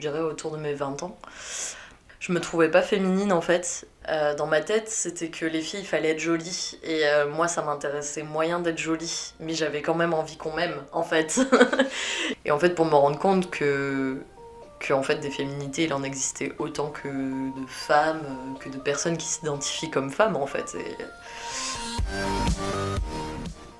je dirais autour de mes 20 ans. Je me trouvais pas féminine en fait. Euh, dans ma tête, c'était que les filles, il fallait être jolies. Et euh, moi, ça m'intéressait moyen d'être jolie. Mais j'avais quand même envie qu'on m'aime, en fait. et en fait, pour me rendre compte que, que en fait, des féminités, il en existait autant que de femmes, que de personnes qui s'identifient comme femmes, en fait.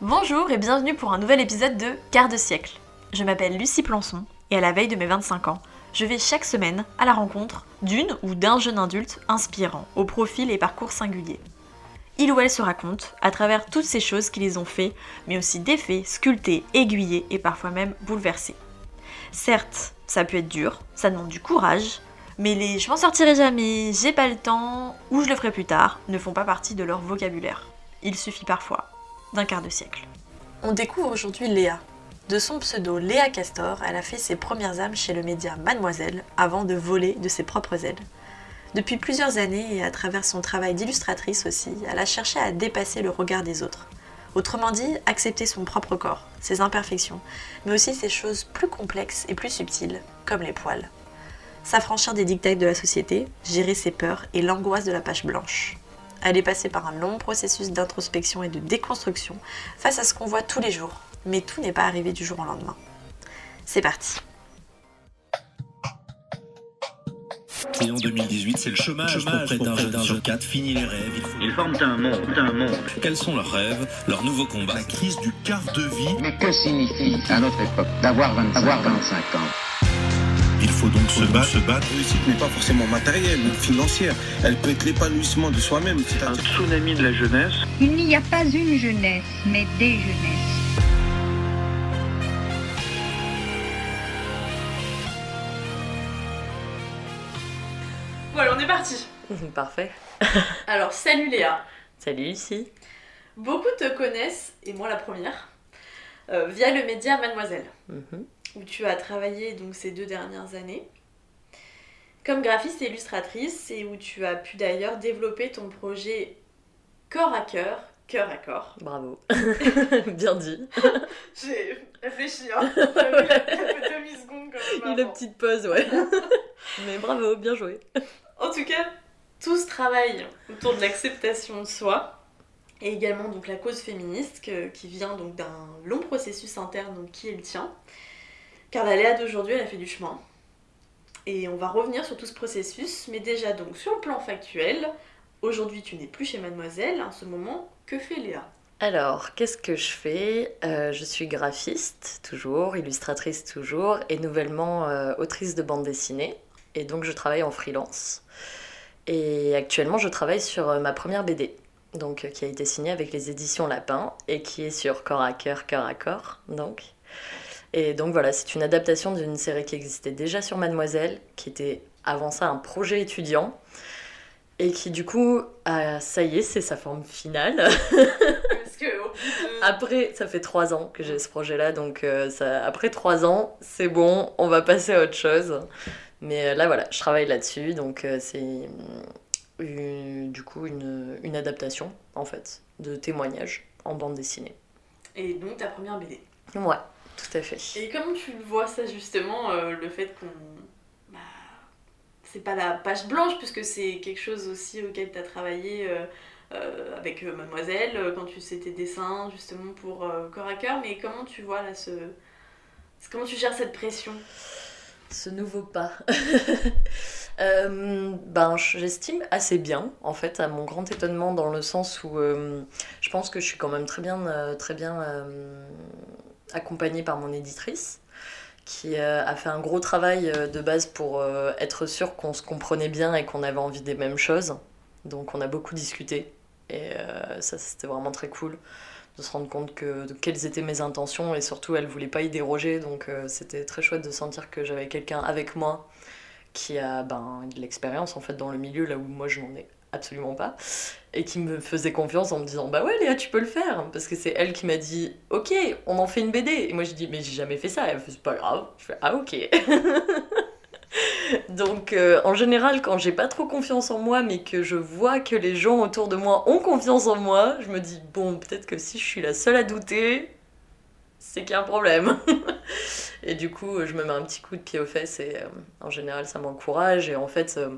Bonjour et bienvenue pour un nouvel épisode de Quart de siècle. Je m'appelle Lucie Plançon et à la veille de mes 25 ans, je vais chaque semaine à la rencontre d'une ou d'un jeune adulte inspirant, au profil et parcours singulier. Il ou elle se raconte à travers toutes ces choses qui les ont fait, mais aussi défaits, sculptés, aiguillés et parfois même bouleversés. Certes, ça peut être dur, ça demande du courage, mais les je m'en sortirai jamais, j'ai pas le temps ou je le ferai plus tard ne font pas partie de leur vocabulaire. Il suffit parfois d'un quart de siècle. On découvre aujourd'hui Léa, de son pseudo Léa Castor, elle a fait ses premières âmes chez le média Mademoiselle avant de voler de ses propres ailes. Depuis plusieurs années et à travers son travail d'illustratrice aussi, elle a cherché à dépasser le regard des autres. Autrement dit, accepter son propre corps, ses imperfections, mais aussi ses choses plus complexes et plus subtiles, comme les poils. S'affranchir des dictats de la société, gérer ses peurs et l'angoisse de la page blanche. Elle est passée par un long processus d'introspection et de déconstruction face à ce qu'on voit tous les jours, mais tout n'est pas arrivé du jour au lendemain. C'est parti. Et en 2018, c'est le chômage, chômage pour près d'un jeune 4. Fini les rêves. Il faut... Ils forment un monde, un monde. Quels sont leurs rêves, leurs nouveaux combats La crise du quart de vie. Mais que signifie, à notre époque, d'avoir 25, avoir 25 ans Il faut donc se battre, se battre. La réussite n'est pas forcément matérielle ou financière. Elle peut être l'épanouissement de soi-même. Un tsunami de la jeunesse. Il n'y a pas une jeunesse, mais des jeunesses. On est parti. Parfait. Alors, salut Léa. Salut ici. Beaucoup te connaissent, et moi la première, euh, via le média Mademoiselle, Mhm. où tu as travaillé donc ces deux dernières années comme graphiste et illustratrice, et où tu as pu d'ailleurs développer ton projet corps à cœur, cœur à corps. Bravo. Bien dit. J'ai réfléchi, hein. Quand même. A avant. petite pause, ouais. Mais bravo, bien joué. En tout cas, tout ce travail autour de l'acceptation de soi et également donc la cause féministe qui vient donc d'un long processus interne qui est le tien. Car la Léa d'aujourd'hui, elle a fait du chemin. Et on va revenir sur tout ce processus, mais déjà donc sur le plan factuel, aujourd'hui tu n'es plus chez Mademoiselle, en ce moment, que fait Léa? Alors, qu'est-ce que je fais? Euh, Je suis graphiste, toujours, illustratrice, toujours, et nouvellement euh, autrice de bande dessinée. Et donc, je travaille en freelance. Et actuellement, je travaille sur euh, ma première BD, donc, euh, qui a été signée avec les éditions Lapin, et qui est sur Corps à Cœur, Cœur à Corps, donc. Et donc voilà, c'est une adaptation d'une série qui existait déjà sur Mademoiselle, qui était avant ça un projet étudiant, et qui du coup, ça y est, c'est sa forme finale. Après, ça fait trois ans que j'ai ce projet-là, donc euh, ça, après trois ans, c'est bon, on va passer à autre chose. Mais euh, là, voilà, je travaille là-dessus, donc euh, c'est du coup une, une adaptation, en fait, de témoignages en bande dessinée. Et donc ta première BD. Ouais, tout à fait. Et comment tu le vois ça justement, euh, le fait qu'on... Bah, c'est pas la page blanche puisque c'est quelque chose aussi auquel tu as travaillé euh, euh, avec euh, Mademoiselle euh, quand tu faisais tes dessins justement pour Corps à Cœur, mais comment tu vois là ce... Comment tu gères cette pression? Ce nouveau pas. Euh, ben, j'estime assez bien, en fait, à mon grand étonnement, dans le sens où euh, je pense que je suis quand même très bien, euh, très bien accompagnée par mon éditrice, qui a fait un gros travail de base pour être sûr qu'on se comprenait bien et qu'on avait envie des mêmes choses. Donc on a beaucoup discuté, et ça, c'était vraiment très cool de se rendre compte que de quelles étaient mes intentions et surtout elle voulait pas y déroger. Donc euh, c'était très chouette de sentir que j'avais quelqu'un avec moi qui a ben, de l'expérience en fait dans le milieu là où moi je n'en ai absolument pas. Et qui me faisait confiance en me disant bah ouais Léa tu peux le faire. Parce que c'est elle qui m'a dit ok on en fait une BD et moi je dis mais j'ai jamais fait ça. Elle me fait c'est pas grave. Je fais ah ok donc euh, en général quand j'ai pas trop confiance en moi mais que je vois que les gens autour de moi ont confiance en moi je me dis bon peut-être que si je suis la seule à douter c'est qu'il y a un problème Et du coup, je me mets un petit coup de pied aux fesses et euh, en général, ça m'encourage. Et en fait, euh,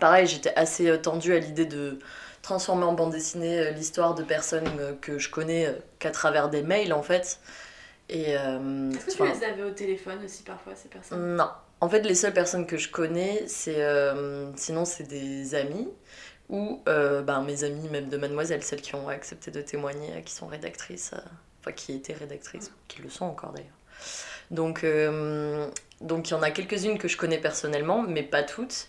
pareil, j'étais assez tendue à l'idée de transformer en bande dessinée l'histoire de personnes que je connais qu'à travers des mails en fait. Et Est-ce que tu les avais au téléphone aussi parfois, ces personnes? Non. En fait, les seules personnes que je connais, c'est euh, sinon c'est des amis ou euh, ben, mes amies même de Mademoiselle, celles qui ont accepté de témoigner, euh, qui sont rédactrices, euh, enfin qui étaient rédactrices, qui le sont encore d'ailleurs. Donc euh, donc il y en a quelques-unes que je connais personnellement, mais pas toutes.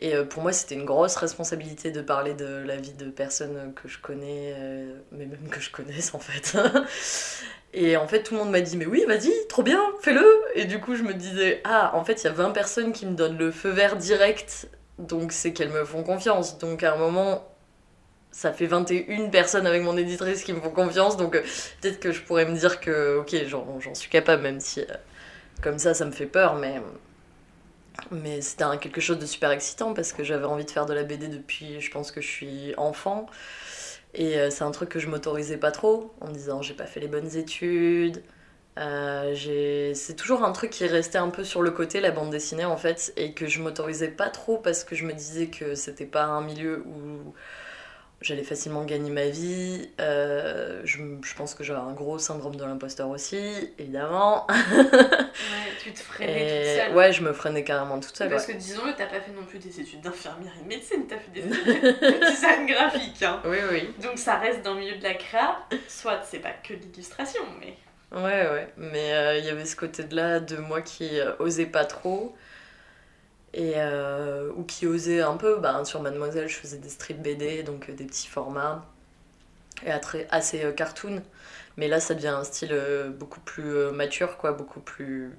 Et euh, pour moi, c'était une grosse responsabilité de parler de la vie de personnes que je connais, euh, mais même que je connaisse en fait. Et en fait, tout le monde m'a dit, mais oui, vas-y, trop bien, fais-le. Et du coup, je me disais, ah, en fait, il y a 20 personnes qui me donnent le feu vert direct, donc c'est qu'elles me font confiance. Donc à un moment, ça fait 21 personnes avec mon éditrice qui me font confiance, donc euh, peut-être que je pourrais me dire que, ok, j'en suis capable, même si euh, comme ça, ça me fait peur, mais. Mais c'était quelque chose de super excitant parce que j'avais envie de faire de la BD depuis, je pense que je suis enfant. Et euh, c'est un truc que je m'autorisais pas trop, en me disant j'ai pas fait les bonnes études. C'est toujours un truc qui est resté un peu sur le côté, la bande dessinée en fait, et que je m'autorisais pas trop parce que je me disais que c'était pas un milieu où j'allais facilement gagner ma vie. Euh, je, je pense que j'avais un gros syndrome de l'imposteur aussi, évidemment. Ouais, tu te freinais toute seule. ouais, je me freinais carrément toute seule. Parce ouais. que disons-le, t'as pas fait non plus des études d'infirmière et de médecine, t'as fait des études de design graphique. Hein. Oui, oui. Donc ça reste dans le milieu de la créa, soit c'est pas que l'illustration, mais. Ouais, ouais, mais euh, il y avait ce côté-là de moi qui euh, osais pas trop, et euh, ou qui osait un peu. Ben, sur Mademoiselle, je faisais des strips BD, donc euh, des petits formats, et assez euh, cartoon, mais là ça devient un style beaucoup plus mature, quoi, beaucoup plus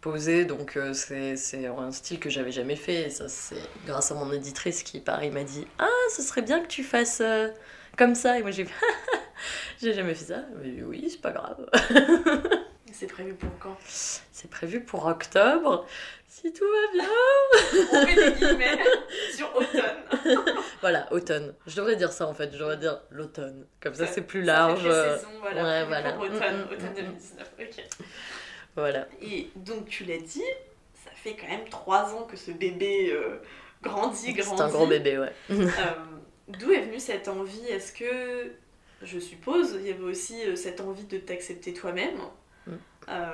posé, donc c'est un style que j'avais jamais fait, et ça c'est grâce à mon éditrice qui, pareil, m'a dit Ah, ce serait bien que tu fasses comme ça, et moi j'ai J'ai jamais fait ça, mais oui, c'est pas grave. C'est prévu pour quand? C'est prévu pour octobre, si tout va bien. On met des guillemets sur automne. Voilà, automne. Je devrais dire ça en fait, je devrais dire l'automne. Comme ça, c'est plus Ça large. fait euh, saison, voilà. ouais, automne, Mm, mm, automne mm, 2019. Ok. Voilà. Et donc tu l'as dit, ça fait quand même 3 ans que ce bébé euh, grandit, grandit. C'est un gros bébé, ouais. Euh, D'où est venue cette envie? Est-ce que, je suppose, il y avait aussi euh, cette envie de t'accepter toi-même? Mm. Euh,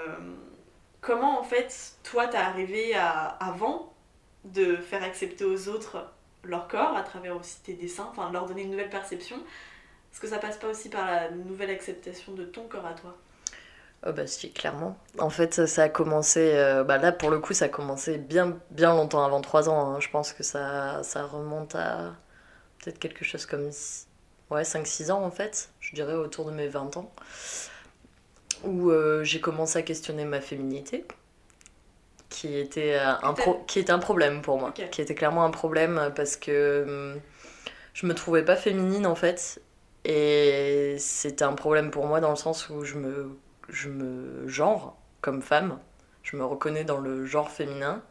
Comment en fait, toi, t'es arrivé avant de faire accepter aux autres leur corps à travers aussi tes dessins, enfin leur donner une nouvelle perception? Est-ce que ça passe pas aussi par la nouvelle acceptation de ton corps à toi? Oh bah si, clairement. En fait, ça, a commencé... euh, bah là, pour le coup, ça a commencé bien, bien longtemps avant 3 ans. hein. Je pense que ça, remonte à peut-être quelque chose comme... Ouais, 5-6 ans en fait. Je dirais autour de mes 20 ans. Où euh, j'ai commencé à questionner ma féminité. Qui était, euh, un pro- qui était un problème pour moi. Qui était clairement un problème parce que hum, je me trouvais pas féminine en fait. Et c'était un problème pour moi dans le sens où je me je me genre comme femme, je me reconnais dans le genre féminin.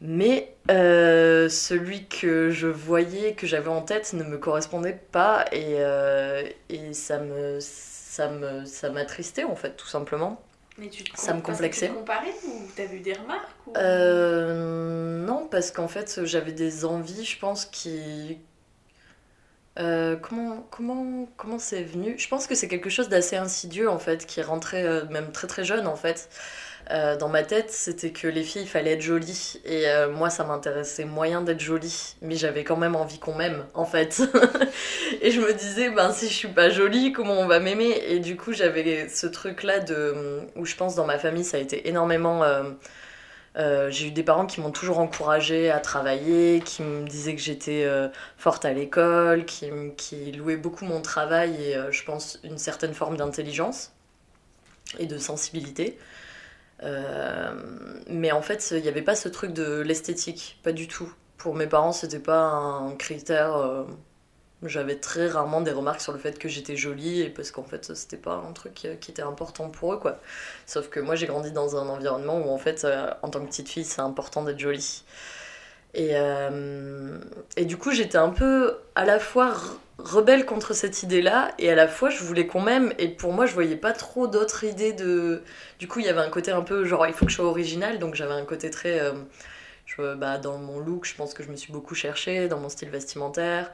Mais euh, celui que je voyais, que j'avais en tête, ne me correspondait pas et, euh, et ça me ça me ça m'attristait en fait tout simplement. Mais tu te Ça me que complexait. Tu te ou t'as vu des remarques ou... Euh, non, parce qu'en fait, j'avais des envies, je pense, qui. Euh, comment comment comment c'est venu? Je pense que c'est quelque chose d'assez insidieux en fait, qui est rentré euh, même très très jeune en fait. Euh, dans ma tête, c'était que les filles, il fallait être jolies. Et euh, moi, ça m'intéressait moyen d'être jolie. Mais j'avais quand même envie qu'on m'aime, en fait. et je me disais, ben si je suis pas jolie, comment on va m'aimer? Et du coup, j'avais ce truc-là de où je pense dans ma famille, ça a été énormément. euh, j'ai eu des parents qui m'ont toujours encouragée à travailler, qui me disaient que j'étais forte à l'école, qui, qui louaient beaucoup mon travail et je pense une certaine forme d'intelligence et de sensibilité. Euh, mais en fait, il n'y avait pas ce truc de l'esthétique, pas du tout. Pour mes parents, c'était pas un critère. euh, J'avais très rarement des remarques sur le fait que j'étais jolie parce qu'en fait, c'était pas un truc euh, qui était important pour eux, quoi. Sauf que moi, j'ai grandi dans un environnement où, en fait, en tant que petite fille, c'est important d'être jolie. Et, euh, et du coup, j'étais un peu à la fois re- rebelle contre cette idée-là, et à la fois, je voulais qu'on m'aime, et pour moi, je voyais pas trop d'autres idées de. Du coup, il y avait un côté un peu genre, il faut que je sois originale, donc j'avais un côté très. euh, bah, dans mon look, je pense que je me suis beaucoup cherchée, dans mon style vestimentaire.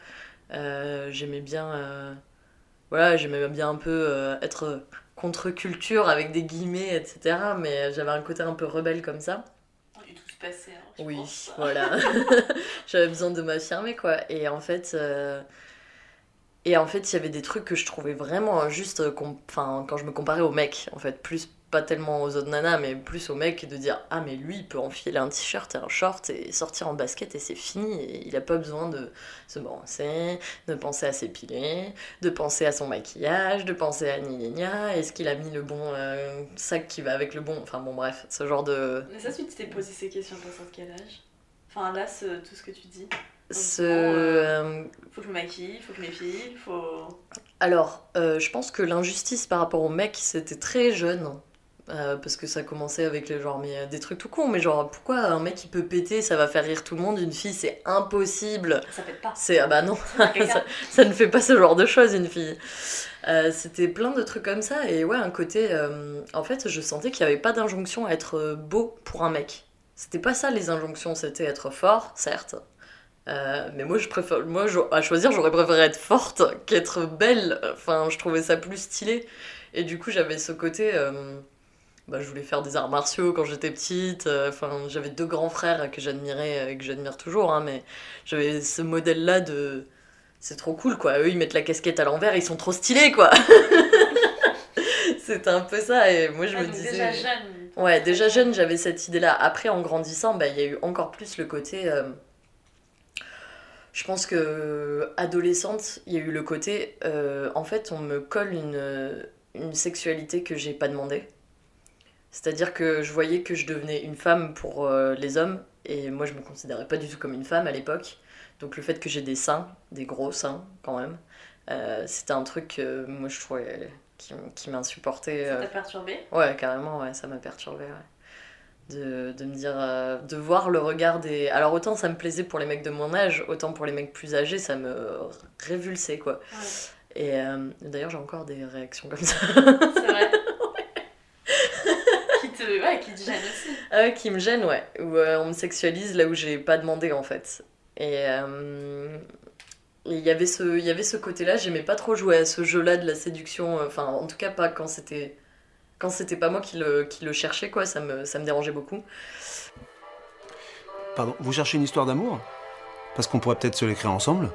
Euh, j'aimais bien. voilà, j'aimais bien un peu être contre-culture avec des guillemets, etc. Mais j'avais un côté un peu rebelle comme ça. Hein, je Oui, pense. voilà. J'avais besoin de m'affirmer, quoi. Et en fait, euh, et en fait, il y avait des trucs que je trouvais vraiment injustes enfin, quand je me comparais aux mecs, en fait. Plus, pas tellement aux autres nanas, mais plus aux mecs, de dire Ah, mais lui, il peut enfiler un t-shirt et un short et sortir en basket et c'est fini. Et il a pas besoin de se brosser, de penser à s'épiler, de penser à son maquillage, de penser à ni ni nia. Est-ce qu'il a mis le bon euh, sac qui va avec le bon. Enfin, bon, bref, ce genre de. Mais ça, tu t'es posé ces questions à partir de quel âge? Enfin, là, ce- tout ce que tu dis. Ce. bon, euh, Faut que je me maquille, faut que je m'épile, faut. Alors, euh, je pense que l'injustice par rapport aux mecs, c'était très jeune. Euh, parce que ça commençait avec les genre, mais euh, des trucs tout cons, mais genre, pourquoi un mec il peut péter, ça va faire rire tout le monde, une fille c'est impossible. Ça pète pas. C'est, ah bah non, ça, ça ne fait pas ce genre de choses, une fille. Euh, c'était plein de trucs comme ça, et ouais, un côté. euh, en fait, je sentais qu'il n'y avait pas d'injonction à être beau pour un mec. C'était pas ça les injonctions, c'était être fort, certes. Mais moi, je préfère, moi, je- à choisir, j'aurais préféré être forte qu'être belle. Enfin, je trouvais ça plus stylé. Et du coup, j'avais ce côté. Euh, bah, je voulais faire des arts martiaux quand j'étais petite. euh, Enfin, j'avais deux grands frères que j'admirais et que j'admire toujours. hein, mais j'avais ce modèle-là de. C'est trop cool, quoi. Eux, ils mettent la casquette à l'envers, ils sont trop stylés, quoi. C'était un peu ça. Et moi, je Ah, me disais. Déjà jeune. Ouais, déjà jeune, j'avais cette idée-là. Après, en grandissant, bah, il y a eu encore plus le côté. euh, Je pense que adolescente, il y a eu le côté. euh, En fait, on me colle une, une sexualité que j'ai pas demandé. C'est-à-dire que je voyais que je devenais une femme pour euh, les hommes, et moi je me considérais pas du tout comme une femme à l'époque. Donc le fait que j'ai des seins, des gros seins quand même, euh, c'était un truc que moi je trouvais qui, qui m'insupportait. Ça euh, t'a perturbé Ouais, carrément, ouais, ça m'a perturbé, ouais. De, de me dire, euh, de voir le regard des. Alors, autant ça me plaisait pour les mecs de mon âge, autant pour les mecs plus âgés, ça me révulsait, quoi. Ouais. Et euh, d'ailleurs, j'ai encore des réactions comme ça. C'est vrai. Ouais, qui te gêne aussi. Ah ouais, qui me gêne, ouais. Où euh, on me sexualise là où j'ai pas demandé, en fait. Et. euh, il y avait ce, il y avait ce côté-là, j'aimais pas trop jouer à ce jeu-là de la séduction, euh, enfin en tout cas pas quand c'était quand c'était pas moi qui le, qui le cherchais, quoi, ça me, ça me dérangeait beaucoup. Pardon, vous cherchez une histoire d'amour? Parce qu'on pourrait peut-être se l'écrire ensemble?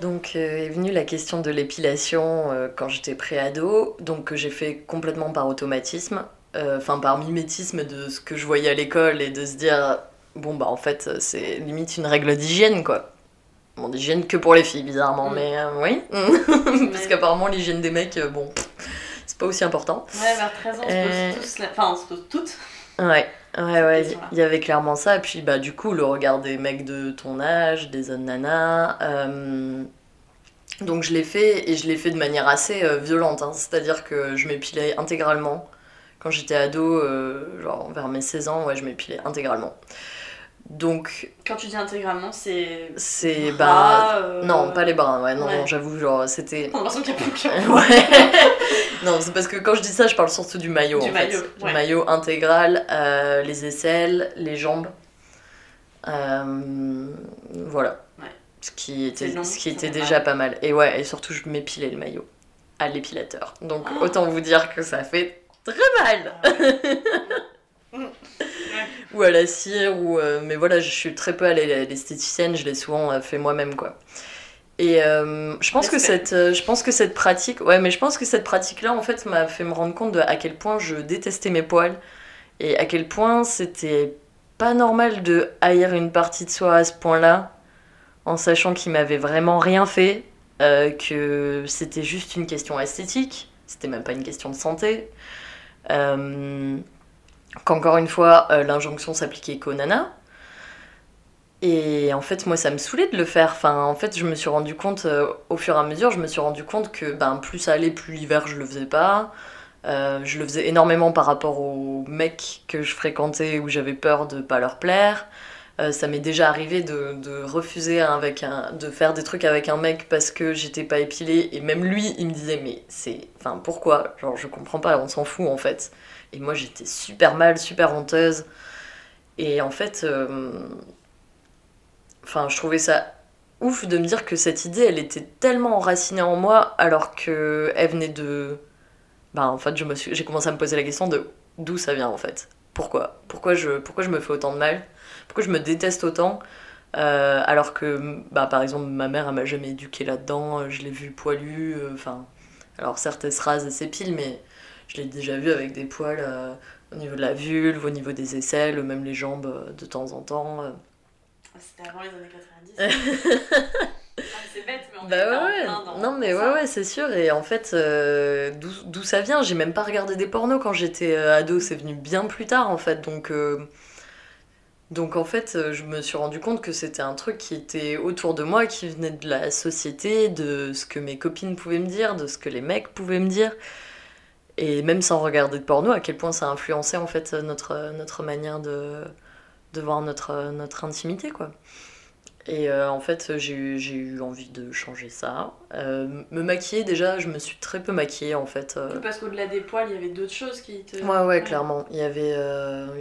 Donc euh, est venue la question de l'épilation euh, quand j'étais pré-ado, donc que j'ai fait complètement par automatisme, euh, enfin par mimétisme de ce que je voyais à l'école et de se dire bon bah en fait c'est limite une règle d'hygiène quoi. Bon d'hygiène que pour les filles bizarrement, Mm. mais oui, parce qu'apparemment l'hygiène des mecs bon c'est pas aussi important. Ouais, vers 13 ans, on se pose tous. la- Enfin, on se pose toutes. Ouais, ouais, ouais, il y avait clairement ça. Et puis, bah, du coup, le regard des mecs de ton âge, des autres nanas. euh, Donc, je l'ai fait et je l'ai fait de manière assez euh, violente. hein. C'est-à-dire que je m'épilais intégralement. Quand j'étais ado, euh, genre vers mes 16 ans, ouais, je m'épilais intégralement. Donc, Quand tu dis intégralement, c'est. c'est. Bah. euh, Non, pas les bras, ouais, non, ouais. non, j'avoue, genre, c'était. On a l'impression qu'il y a plus. Ouais. non, c'est parce que quand je dis ça, je parle surtout du maillot. Du en maillot, fait. ouais. Du maillot intégral, euh, les aisselles, les jambes. Euh, voilà. Ouais. Ce qui était, long, ce qui était déjà mal. pas mal. Et ouais, et surtout, je m'épilais le maillot à l'épilateur. Donc, Oh. autant vous dire que ça fait très mal. Ou à la cire, ou. euh, mais voilà, je suis très peu allée à l'esthéticienne, je l'ai souvent euh, fait moi-même, quoi. Et euh, je pense que cette, euh, je pense que cette pratique, ouais, mais je pense que cette pratique-là, en fait, m'a fait me rendre compte de à quel point je détestais mes poils et à quel point c'était pas normal de haïr une partie de soi à ce point-là, en sachant qu'il m'avait vraiment rien fait, euh, que c'était juste une question esthétique, c'était même pas une question de santé. Qu'encore une fois, euh, l'injonction s'appliquait qu'aux nanas. Et en fait, moi, ça me saoulait de le faire. Enfin, en fait, je me suis rendu compte, euh, au fur et à mesure, je me suis rendu compte que ben, plus ça allait, plus l'hiver, je le faisais pas. Euh, je le faisais énormément par rapport aux mecs que je fréquentais où j'avais peur de pas leur plaire. Ça m'est déjà arrivé de, refuser avec de faire des trucs avec un mec parce que j'étais pas épilée et même lui il me disait mais c'est enfin pourquoi? Genre je comprends pas on s'en fout en fait et moi j'étais super mal super honteuse. Et en fait euh, enfin je trouvais ça ouf de me dire que cette idée elle était tellement enracinée en moi alors que elle venait de bah en fait j'ai commencé à me poser la question de d'où ça vient en fait. Pourquoi? Pourquoi je pourquoi je me fais autant de mal? Pourquoi je me déteste autant? Euh, alors que bah par exemple ma mère elle m'a jamais éduquée là-dedans je l'ai vue poilue euh, enfin alors certes elle se rase et s'épile mais je l'ai déjà vue avec des poils euh, au niveau de la vulve au niveau des aisselles même les jambes euh, de temps en temps euh. C'était avant les années 90. Ah, c'est bête, mais on Bah est ouais, en ouais. plein dans Non mais ça. ouais ouais c'est sûr et en fait euh, d'où d'où ça vient j'ai même pas regardé des pornos quand j'étais euh, ado c'est venu bien plus tard en fait donc euh, donc en fait euh, je me suis rendu compte que c'était un truc qui était autour de moi qui venait de la société de ce que mes copines pouvaient me dire de ce que les mecs pouvaient me dire et même sans regarder de porno à quel point ça influençait en fait notre notre manière de de voir notre notre intimité quoi et euh, en fait, j'ai eu, eu envie de changer ça. Euh, me maquiller, déjà, je me suis très peu maquillée en fait. euh. Parce qu'au-delà des poils, il y avait d'autres choses qui te. Ouais, ouais, clairement. Il y, avait,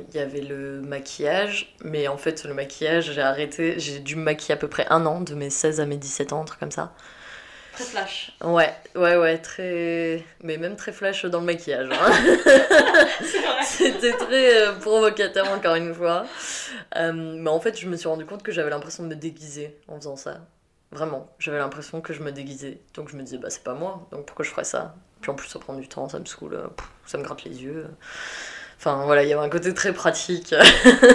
il y avait le maquillage, mais en fait, le maquillage, j'ai arrêté. J'ai dû me maquiller à peu près un an, de mes 16 à mes 17 ans, un truc comme ça. Très flash. Ouais, ouais, ouais, très. Mais même très flash dans le maquillage. hein. C'était très euh, provocateur, encore une fois. Euh, mais en fait, je me suis rendu compte que j'avais l'impression de me déguiser en faisant ça. Vraiment, j'avais l'impression que je me déguisais. Donc je me disais, bah c'est pas moi, donc pourquoi je ferais ça? Puis en plus, ça prend du temps, ça me saoule, euh, ça me gratte les yeux. Enfin voilà, il y avait un côté très pratique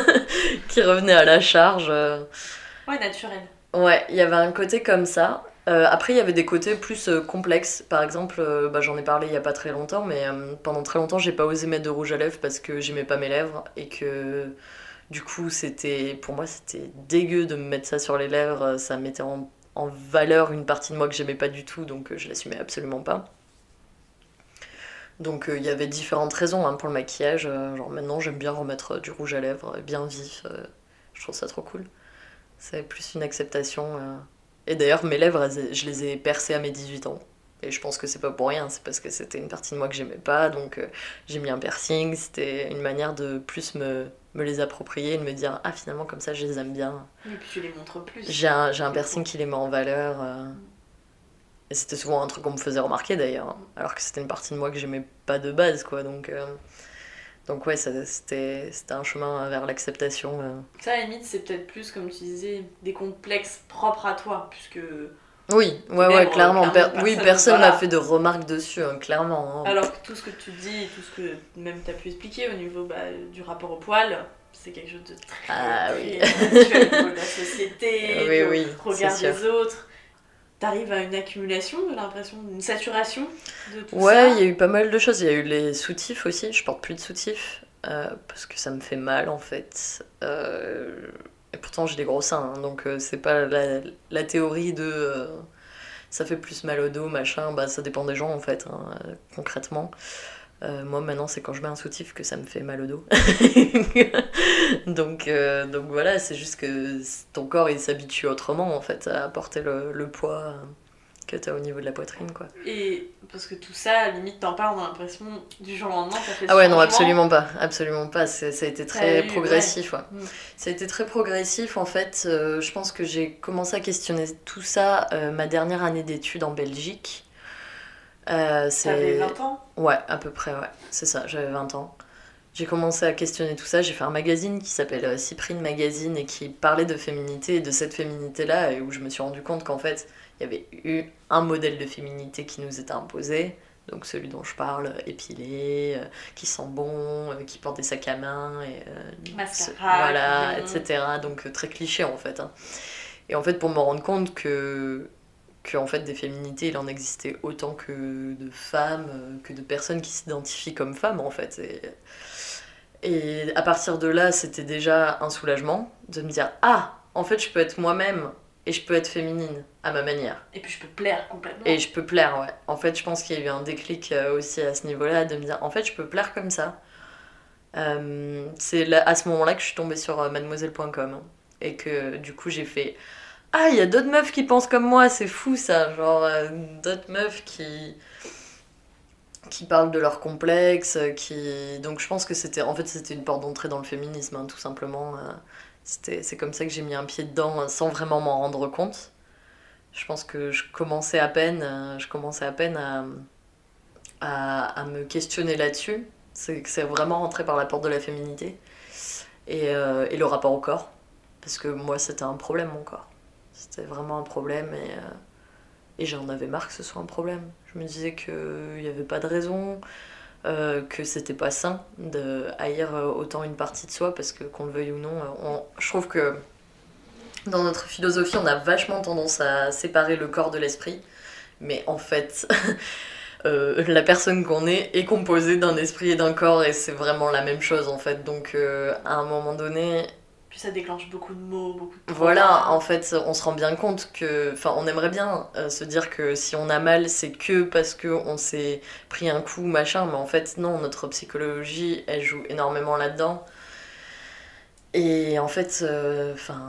qui revenait à la charge. Ouais, naturel. Ouais, il y avait un côté comme ça. Euh, après, il y avait des côtés plus euh, complexes. Par exemple, euh, bah, j'en ai parlé il y a pas très longtemps, mais pendant très longtemps, j'ai pas osé mettre de rouge à lèvres parce que j'aimais pas mes lèvres et que du coup, c'était pour moi, c'était dégueu de me mettre ça sur les lèvres. Ça mettait en, valeur une partie de moi que j'aimais pas du tout, donc je l'assumais absolument pas. Donc il y avait différentes raisons hein, pour le maquillage. Genre maintenant, j'aime bien remettre du rouge à lèvres bien vif. je trouve ça trop cool. C'est plus une acceptation. Et d'ailleurs, mes lèvres, elles- je les ai percées à mes 18 ans. Et je pense que c'est pas pour rien, c'est parce que c'était une partie de moi que j'aimais pas, donc euh, j'ai mis un piercing. C'était une manière de plus me, me les approprier de me dire Ah, finalement, comme ça, je les aime bien. Et puis tu les montres plus. J'ai un, j'ai un piercing qui les met en valeur. euh. Et c'était souvent un truc qu'on me faisait remarquer d'ailleurs, hein. alors que c'était une partie de moi que j'aimais pas de base, quoi. Donc, euh, donc ouais, c'était c'était un chemin vers l'acceptation. euh. Ça, à la limite, c'est peut-être plus, comme tu disais, des complexes propres à toi, puisque. Oui, ouais, ouais, clairement. clairement, Per- oui, personne- voilà. m'a fait de remarques dessus, hein, clairement. hein. Alors que tout ce que tu dis tout ce que même tu as pu expliquer au niveau bah, du rapport au poil, c'est quelque chose de très, Ah très oui. naturel au niveau de la société, Oui, oui, regard des autres. T'arrives à une accumulation, j'ai l'impression, une saturation de tout Ouais, il y a eu pas mal de choses. Il y a eu les soutifs aussi. Je porte plus de soutifs euh, parce que ça me fait mal en fait. Euh, et pourtant j'ai des gros seins, hein, donc euh, c'est pas la, la théorie de ça fait plus mal au dos, machin. Bah ça dépend des gens en fait, hein, concrètement. Euh, moi maintenant c'est quand je mets un soutif que ça me fait mal au dos. donc, euh, donc voilà, c'est juste que ton corps il s'habitue autrement en fait à porter le, le poids que t'as au niveau de la poitrine quoi. Et parce que tout ça, limite, t'en parles, on a l'impression du jour au lendemain, t'as fait Ah ouais, non, absolument pas. Absolument pas. Ça a été très eu, progressif. Ouais. Mm. Ça a été très progressif. En fait, euh, je pense que j'ai commencé à questionner tout ça ma dernière année d'études en Belgique. Euh, T'avais 20 ans? Ouais, à peu près, ouais. C'est ça, j'avais 20 ans. J'ai commencé à questionner tout ça. J'ai fait un magazine qui s'appelle euh, Cyprine Magazine et qui parlait de féminité et de cette féminité-là, et où je me suis rendu compte qu'en fait, il y avait eu un modèle de féminité qui nous était imposé. Donc celui dont je parle, euh, épilé, euh, qui sent bon, euh, qui porte des sacs à main, et, euh, Mascara, voilà, crayons. etc. Donc très cliché en fait. hein. Et en fait, pour me rendre compte que, que en fait, des féminités, il en existait autant que de femmes, euh, que de personnes qui s'identifient comme femmes en fait. Et, et à partir de là, c'était déjà un soulagement de me dire Ah, en fait, je peux être moi-même et je peux être féminine à ma manière. Et puis je peux plaire complètement. Et je peux plaire, ouais. En fait, je pense qu'il y a eu un déclic euh, aussi à ce niveau-là, de me dire, en fait, je peux plaire comme ça. Euh, c'est là- à ce moment-là que je suis tombée sur mademoiselle.com. hein. et que du coup, j'ai fait, ah, il y a d'autres meufs qui pensent comme moi, c'est fou ça. Genre, euh, d'autres meufs qui qui parlent de leurs complexes, euh, qui... Donc je pense que c'était... En fait, c'était une porte d'entrée dans le féminisme, hein, tout simplement. euh. C'était... C'est comme ça que j'ai mis un pied dedans sans vraiment m'en rendre compte. Je pense que je commençais à peine, je commençais à peine à, à, me questionner là-dessus. C'est que c'est vraiment rentré par la porte de la féminité et, et le rapport au corps. Parce que moi, c'était un problème, mon corps. C'était vraiment un problème et, euh, et j'en avais marre que ce soit un problème. Je me disais qu'il n'y avait pas de raison, euh, que c'était pas sain de haïr euh, autant une partie de soi parce que qu'on le veuille ou non, euh, on- je trouve que dans notre philosophie, on a vachement tendance à séparer le corps de l'esprit. Mais en fait, euh, la personne qu'on est est composée d'un esprit et d'un corps et c'est vraiment la même chose en fait. Donc euh, à un moment donné, Puis ça déclenche beaucoup de mots, beaucoup de voilà, en fait, on se rend bien compte que, enfin, on aimerait bien euh, se dire que si on a mal, c'est que parce que on s'est pris un coup, machin, mais en fait, non, notre psychologie, elle joue énormément là-dedans. Et en fait, euh, enfin,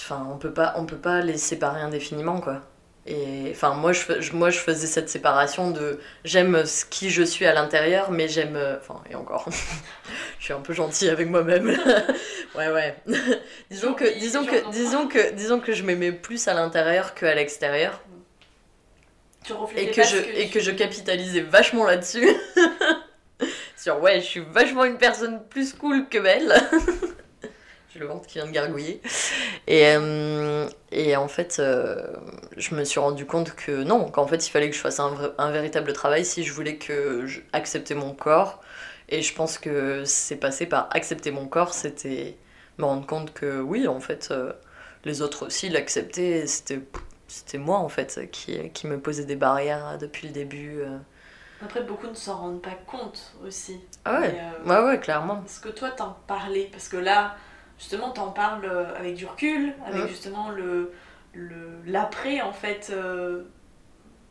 enfin, on peut pas, on peut pas les séparer indéfiniment, quoi. Et enfin, moi je, moi, je faisais cette séparation de j'aime ce qui je suis à l'intérieur, mais j'aime. euh, Enfin, et encore, je suis un peu gentille avec moi-même. ouais, ouais. disons, que, disons, que, disons, que, disons que je m'aimais plus à l'intérieur qu'à l'extérieur. Tu Et que, je, ce et tu- que je capitalisais vachement là-dessus. Sur ouais, je suis vachement une personne plus cool que belle. J'ai le ventre qui vient de gargouiller. Et, euh, et en fait, euh, je me suis rendu compte que non, qu'en fait, il fallait que je fasse un, véritable travail si je voulais que je accepter mon corps. Et je pense que c'est passé par accepter mon corps, c'était me rendre compte que oui, en fait, euh, les autres aussi l'acceptaient. C'était, c'était moi, en fait, qui, qui me posait des barrières depuis le début. Après, beaucoup ne s'en rendent pas compte aussi. Ah ouais, euh, ouais, ouais, clairement. Est-ce que toi t'en parlais? Parce que là, justement, t'en parles euh, avec du recul, avec Ouais. justement le le- l'après en fait. euh,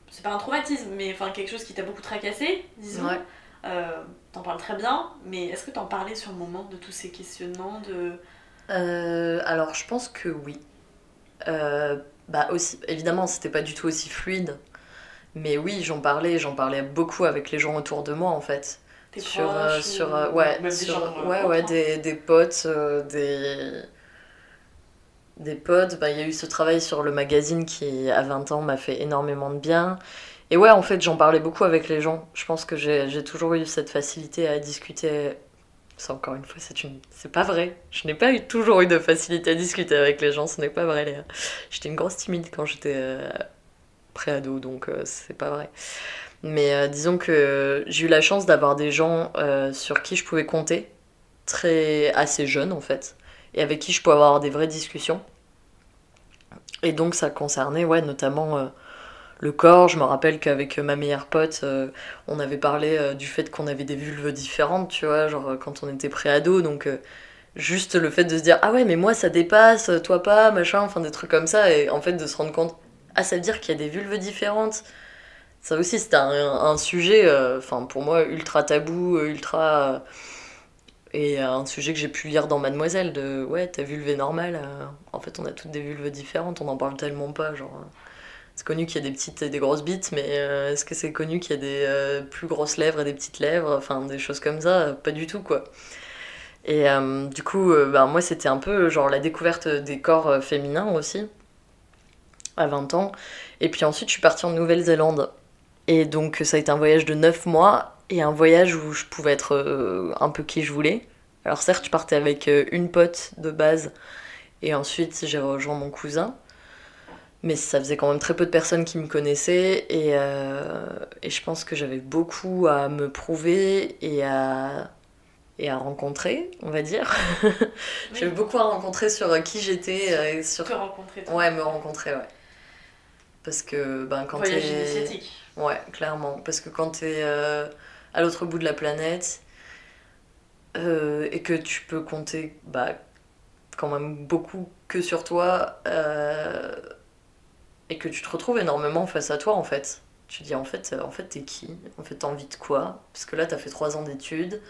c'est pas un traumatisme, mais enfin quelque chose qui t'a beaucoup tracassé, disons. Ouais. Euh, t'en parles très bien, mais est-ce que t'en parlais sur le moment de tous ces questionnements de... Euh, alors, je pense que oui. Bah aussi, évidemment, c'était pas du tout aussi fluide. Mais oui, j'en parlais, j'en parlais beaucoup avec les gens autour de moi, en fait. Tes sur, proches euh, ou sur euh, ouais, même des sur- gens, euh, ouais, ouais, des, des potes, des des potes. Bah, il y a eu ce travail sur le magazine qui, à 20 ans, m'a fait énormément de bien. Et ouais, en fait, j'en parlais beaucoup avec les gens. Je pense que j'ai toujours eu cette facilité à discuter. Ça, encore une fois, c'est une... pas vrai. Je n'ai pas eu, toujours eu de facilité à discuter avec les gens, ce n'est pas vrai, Léa. J'étais une grosse timide quand j'étais euh, pré-ado, donc euh, c'est pas vrai. Mais euh, disons que j'ai eu la chance d'avoir des gens euh, sur qui je pouvais compter, très assez jeunes en fait, et avec qui je pouvais avoir des vraies discussions. Et donc ça concernait ouais, notamment euh, le corps. Je me rappelle qu'avec ma meilleure pote, on avait parlé du fait qu'on avait des vulves différentes, tu vois, genre quand on était pré-ado, donc juste le fait de se dire ah ouais mais moi ça dépasse, toi pas, machin, enfin des trucs comme ça, et en fait de se rendre compte ah ça veut dire qu'il y a des vulves différentes. Ça aussi, c'était un, sujet, euh, enfin pour moi, ultra tabou, euh, ultra. euh, et un sujet que j'ai pu lire dans Mademoiselle, de ouais, ta vulve est normale. en fait, on a toutes des vulves différentes, on n'en parle tellement pas. Genre, c'est connu qu'il y a des petites et des grosses bites, mais est-ce que c'est connu qu'il y a des plus grosses lèvres et des petites lèvres Enfin, des choses comme ça, pas du tout quoi. Et du coup, ben, moi, c'était un peu genre la découverte des corps féminins aussi, à 20 ans. Et puis ensuite, je suis partie en Nouvelle-Zélande. Et donc, ça a été un voyage de 9 mois et un voyage où je pouvais être euh, un peu qui je voulais. Alors, certes, je partais avec euh, une pote de base et ensuite, j'ai rejoint mon cousin. Mais ça faisait quand même très peu de personnes qui me connaissaient et, euh, et je pense que j'avais beaucoup à me prouver et à, et à rencontrer, on va dire. j'avais beaucoup à rencontrer sur qui j'étais sur te rencontrer. toi. Ouais, me rencontrer, ouais. Parce que ben, quand Voyage initiatique. Ouais, clairement. Parce que quand t'es euh, à l'autre bout de la planète euh, et que tu peux compter bah, quand même beaucoup que sur toi euh, et que tu te retrouves énormément face à toi en fait. Tu dis en fait, en fait t'es qui? En fait t'as envie de quoi? Parce que là t'as fait trois ans d'études.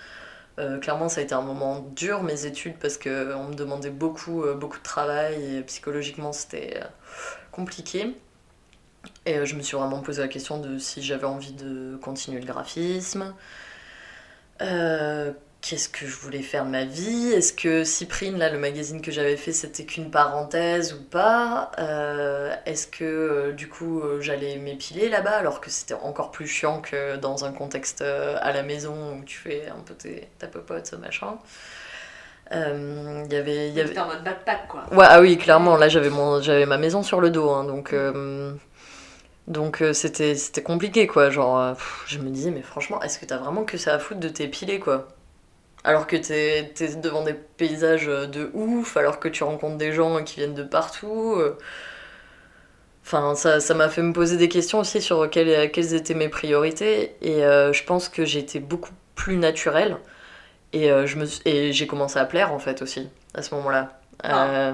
Clairement ça a été un moment dur mes études parce que on me demandait beaucoup, beaucoup de travail et psychologiquement c'était compliqué. Et euh, je me suis vraiment posé la question de si j'avais envie de continuer le graphisme. Euh, Qu'est-ce que je voulais faire de ma vie? Est-ce que Cyprine, là, le magazine que j'avais fait, c'était qu'une parenthèse ou pas? Euh, Est-ce que, du coup, j'allais m'épiler là-bas alors que c'était encore plus chiant que dans un contexte à la maison où tu fais un peu tes, ta popote, ce machin? Euh, Il y avait... y avait... En mode backpack quoi. Ouais, ah oui, clairement, là j'avais mon j'avais ma maison sur le dos, hein, donc euh, donc euh, c'était c'était compliqué quoi. Genre, euh, pff, je me disais, mais franchement, est-ce que t'as vraiment que ça à foutre de t'épiler quoi? Alors que t'es t'es devant des paysages euh, de ouf, alors que tu rencontres des gens qui viennent de partout. euh. Enfin, ça ça m'a fait me poser des questions aussi sur quelles, quelles étaient mes priorités, et je pense que j'ai été beaucoup plus naturelle, et, je me et j'ai commencé à plaire en fait aussi, à ce moment-là. Euh,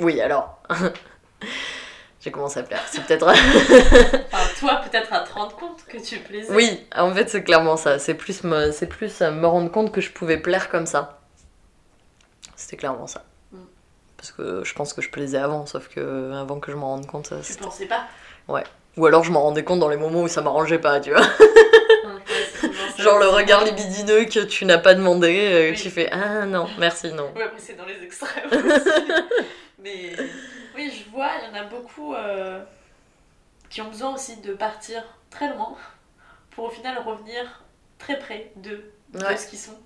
oui, alors. J'ai commencé à plaire. C'est peut-être. Enfin, toi, peut-être à te rendre compte que tu plaisais. oui, en fait, c'est clairement ça. C'est plus, me... c'est plus euh, me rendre compte que je pouvais plaire comme ça. C'était clairement ça. Mm. Parce que je pense que je plaisais avant, sauf que avant que je m'en rende compte. euh, Tu pensais pas? Ou alors je m'en rendais compte dans les moments où ça m'arrangeait pas, tu vois. Ouais, Genre le regard libidineux que tu n'as pas demandé, euh, Oui. tu fais Ah non, merci, non. Ouais, mais c'est dans les extrêmes aussi. mais oui, je vois, il y en a beaucoup euh, qui ont besoin aussi de partir très loin pour au final revenir très près de, ce qu'ils sont.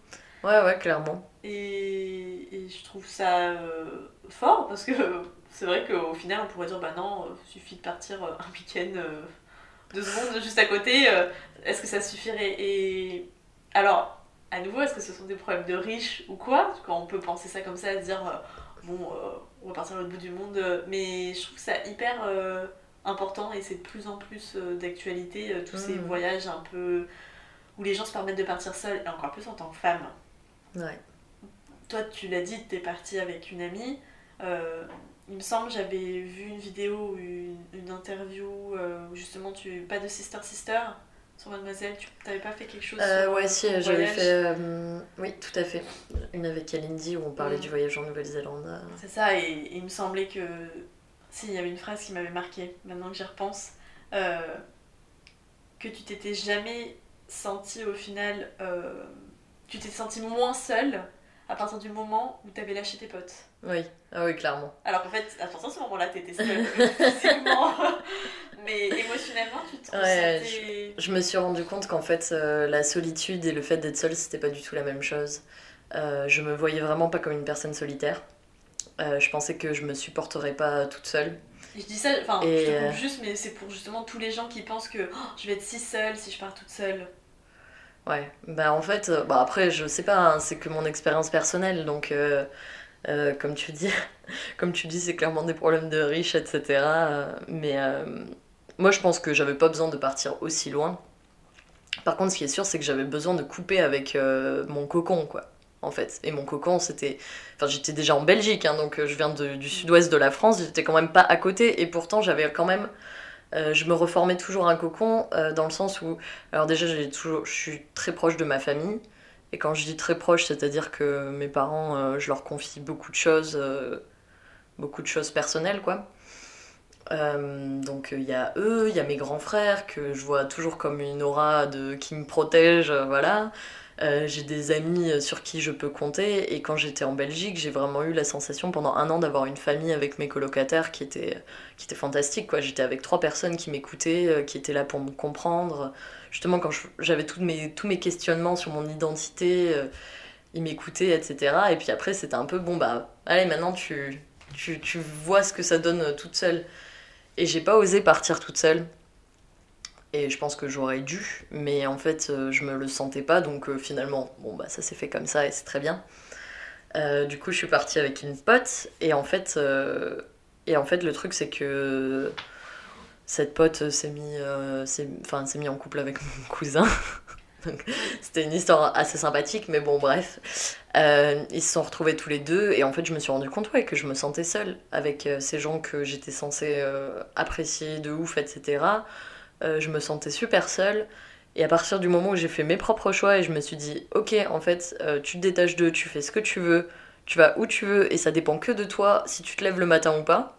Ouais, ouais, clairement. Et, et je trouve ça euh, fort parce que c'est vrai qu'au final on pourrait dire bah non, il suffit de partir euh, un week-end, euh, deux secondes juste à côté, euh, est-ce que ça suffirait? Et alors, à nouveau, est-ce que ce sont des problèmes de riches ou quoi? Quand on peut penser ça comme ça, se dire euh, bon, euh, on va partir à l'autre bout du monde, euh, mais je trouve ça hyper euh, important et c'est de plus en plus euh, d'actualité, tous ces Mhm. voyages un peu où les gens se permettent de partir seuls, et encore plus en tant que femme. Ouais. Toi, tu l'as dit, t'es partie avec une amie. Euh, il me semble, j'avais vu une vidéo, ou une, une interview où justement tu pas de sister sister sur Mademoiselle. Tu t'avais pas fait quelque chose Euh, sur, ouais, si, ton j'avais fait. euh, oui, tout à fait. Une avec Kalindi où on parlait Mm. du voyage en Nouvelle-Zélande. euh. C'est ça, et, et il me semblait que si il y avait une phrase qui m'avait marqué. Maintenant que j'y repense, euh, que tu t'étais jamais senti au final, tu t'es senti moins seule à partir du moment où t'avais lâché tes potes. Oui, ah oui, clairement. Alors qu'en fait, à partir de ce moment-là, t'étais seule physiquement, mais émotionnellement, tu te Ouais, ressentais. Je me suis rendu compte qu'en fait, euh, la solitude et le fait d'être seule, c'était pas du tout la même chose. Euh, je me voyais vraiment pas comme une personne solitaire. Euh, je pensais que je me supporterais pas toute seule. Et Je dis ça, enfin, je te juste, mais c'est pour justement tous les gens qui pensent que Oh, je vais être si seule si je pars toute seule. Ouais, bah en fait, euh, bah après, je sais pas, hein, c'est que mon expérience personnelle, donc euh, euh, comme tu dis, comme tu dis, c'est clairement des problèmes de riches, etc. mais moi, je pense que j'avais pas besoin de partir aussi loin. Par contre, ce qui est sûr, c'est que j'avais besoin de couper avec mon cocon, quoi, en fait. Et mon cocon, c'était. Enfin, j'étais déjà en Belgique, hein, donc je viens de- du sud-ouest de la France, j'étais quand même pas à côté, et pourtant, j'avais quand même. Euh, je me reformais toujours un cocon euh, dans le sens où alors déjà, je suis très proche de ma famille. Et quand je dis très proche, c'est-à-dire que mes parents, euh, je leur confie beaucoup de choses, beaucoup de choses personnelles, quoi. Donc il y a eux, il y a mes grands frères que je vois toujours comme une aura de qui me protège, voilà. Euh, j'ai des amis euh, sur qui je peux compter et quand j'étais en Belgique, j'ai vraiment eu la sensation pendant un an d'avoir une famille avec mes colocataires qui était qui était fantastique quoi. J'étais avec trois personnes qui m'écoutaient, euh, qui étaient là pour me comprendre. Justement quand j'avais tous mes tous mes questionnements sur mon identité, euh, ils m'écoutaient etc. Et puis après c'était un peu bon bah allez maintenant tu tu, tu vois ce que ça donne euh, toute seule. Et j'ai pas osé partir toute seule. Et je pense que j'aurais dû, mais en fait, euh, je me le sentais pas, donc euh, finalement, bon, bah ça s'est fait comme ça et c'est très bien. Euh, du coup, je suis partie avec une pote, et en fait, et en fait le truc, c'est que cette pote s'est mis, mis en couple avec mon cousin. C'était une histoire assez sympathique, mais bon, bref. Ils se sont retrouvés tous les deux, et en fait, je me suis rendu compte ouais, que je me sentais seule avec ces gens que j'étais censée apprécier de ouf, etc. Euh, je me sentais super seule. Et à partir du moment où j'ai fait mes propres choix et je me suis dit, ok, en fait, euh, tu te détaches d'eux, tu fais ce que tu veux, tu vas où tu veux, et ça dépend que de toi si tu te lèves le matin ou pas.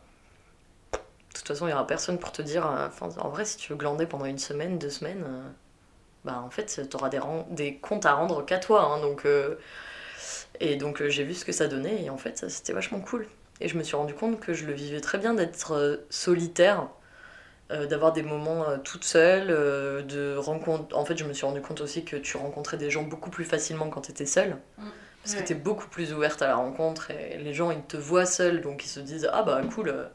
De toute façon, il n'y aura personne pour te dire, euh, en vrai, si tu veux glander pendant une semaine, deux semaines, bah en fait, t'auras des, des comptes à rendre qu'à toi. hein, donc, et donc, j'ai vu ce que ça donnait, et en fait, c'était vachement cool. Et je me suis rendu compte que je le vivais très bien d'être solitaire, euh, d'avoir des moments euh, toute seule, euh, de rencontre. En fait, je me suis rendu compte aussi que tu rencontrais des gens beaucoup plus facilement quand t'étais seule. Parce Ouais. que t'es beaucoup plus ouverte à la rencontre et les gens ils te voient seule donc ils se disent ah bah cool euh,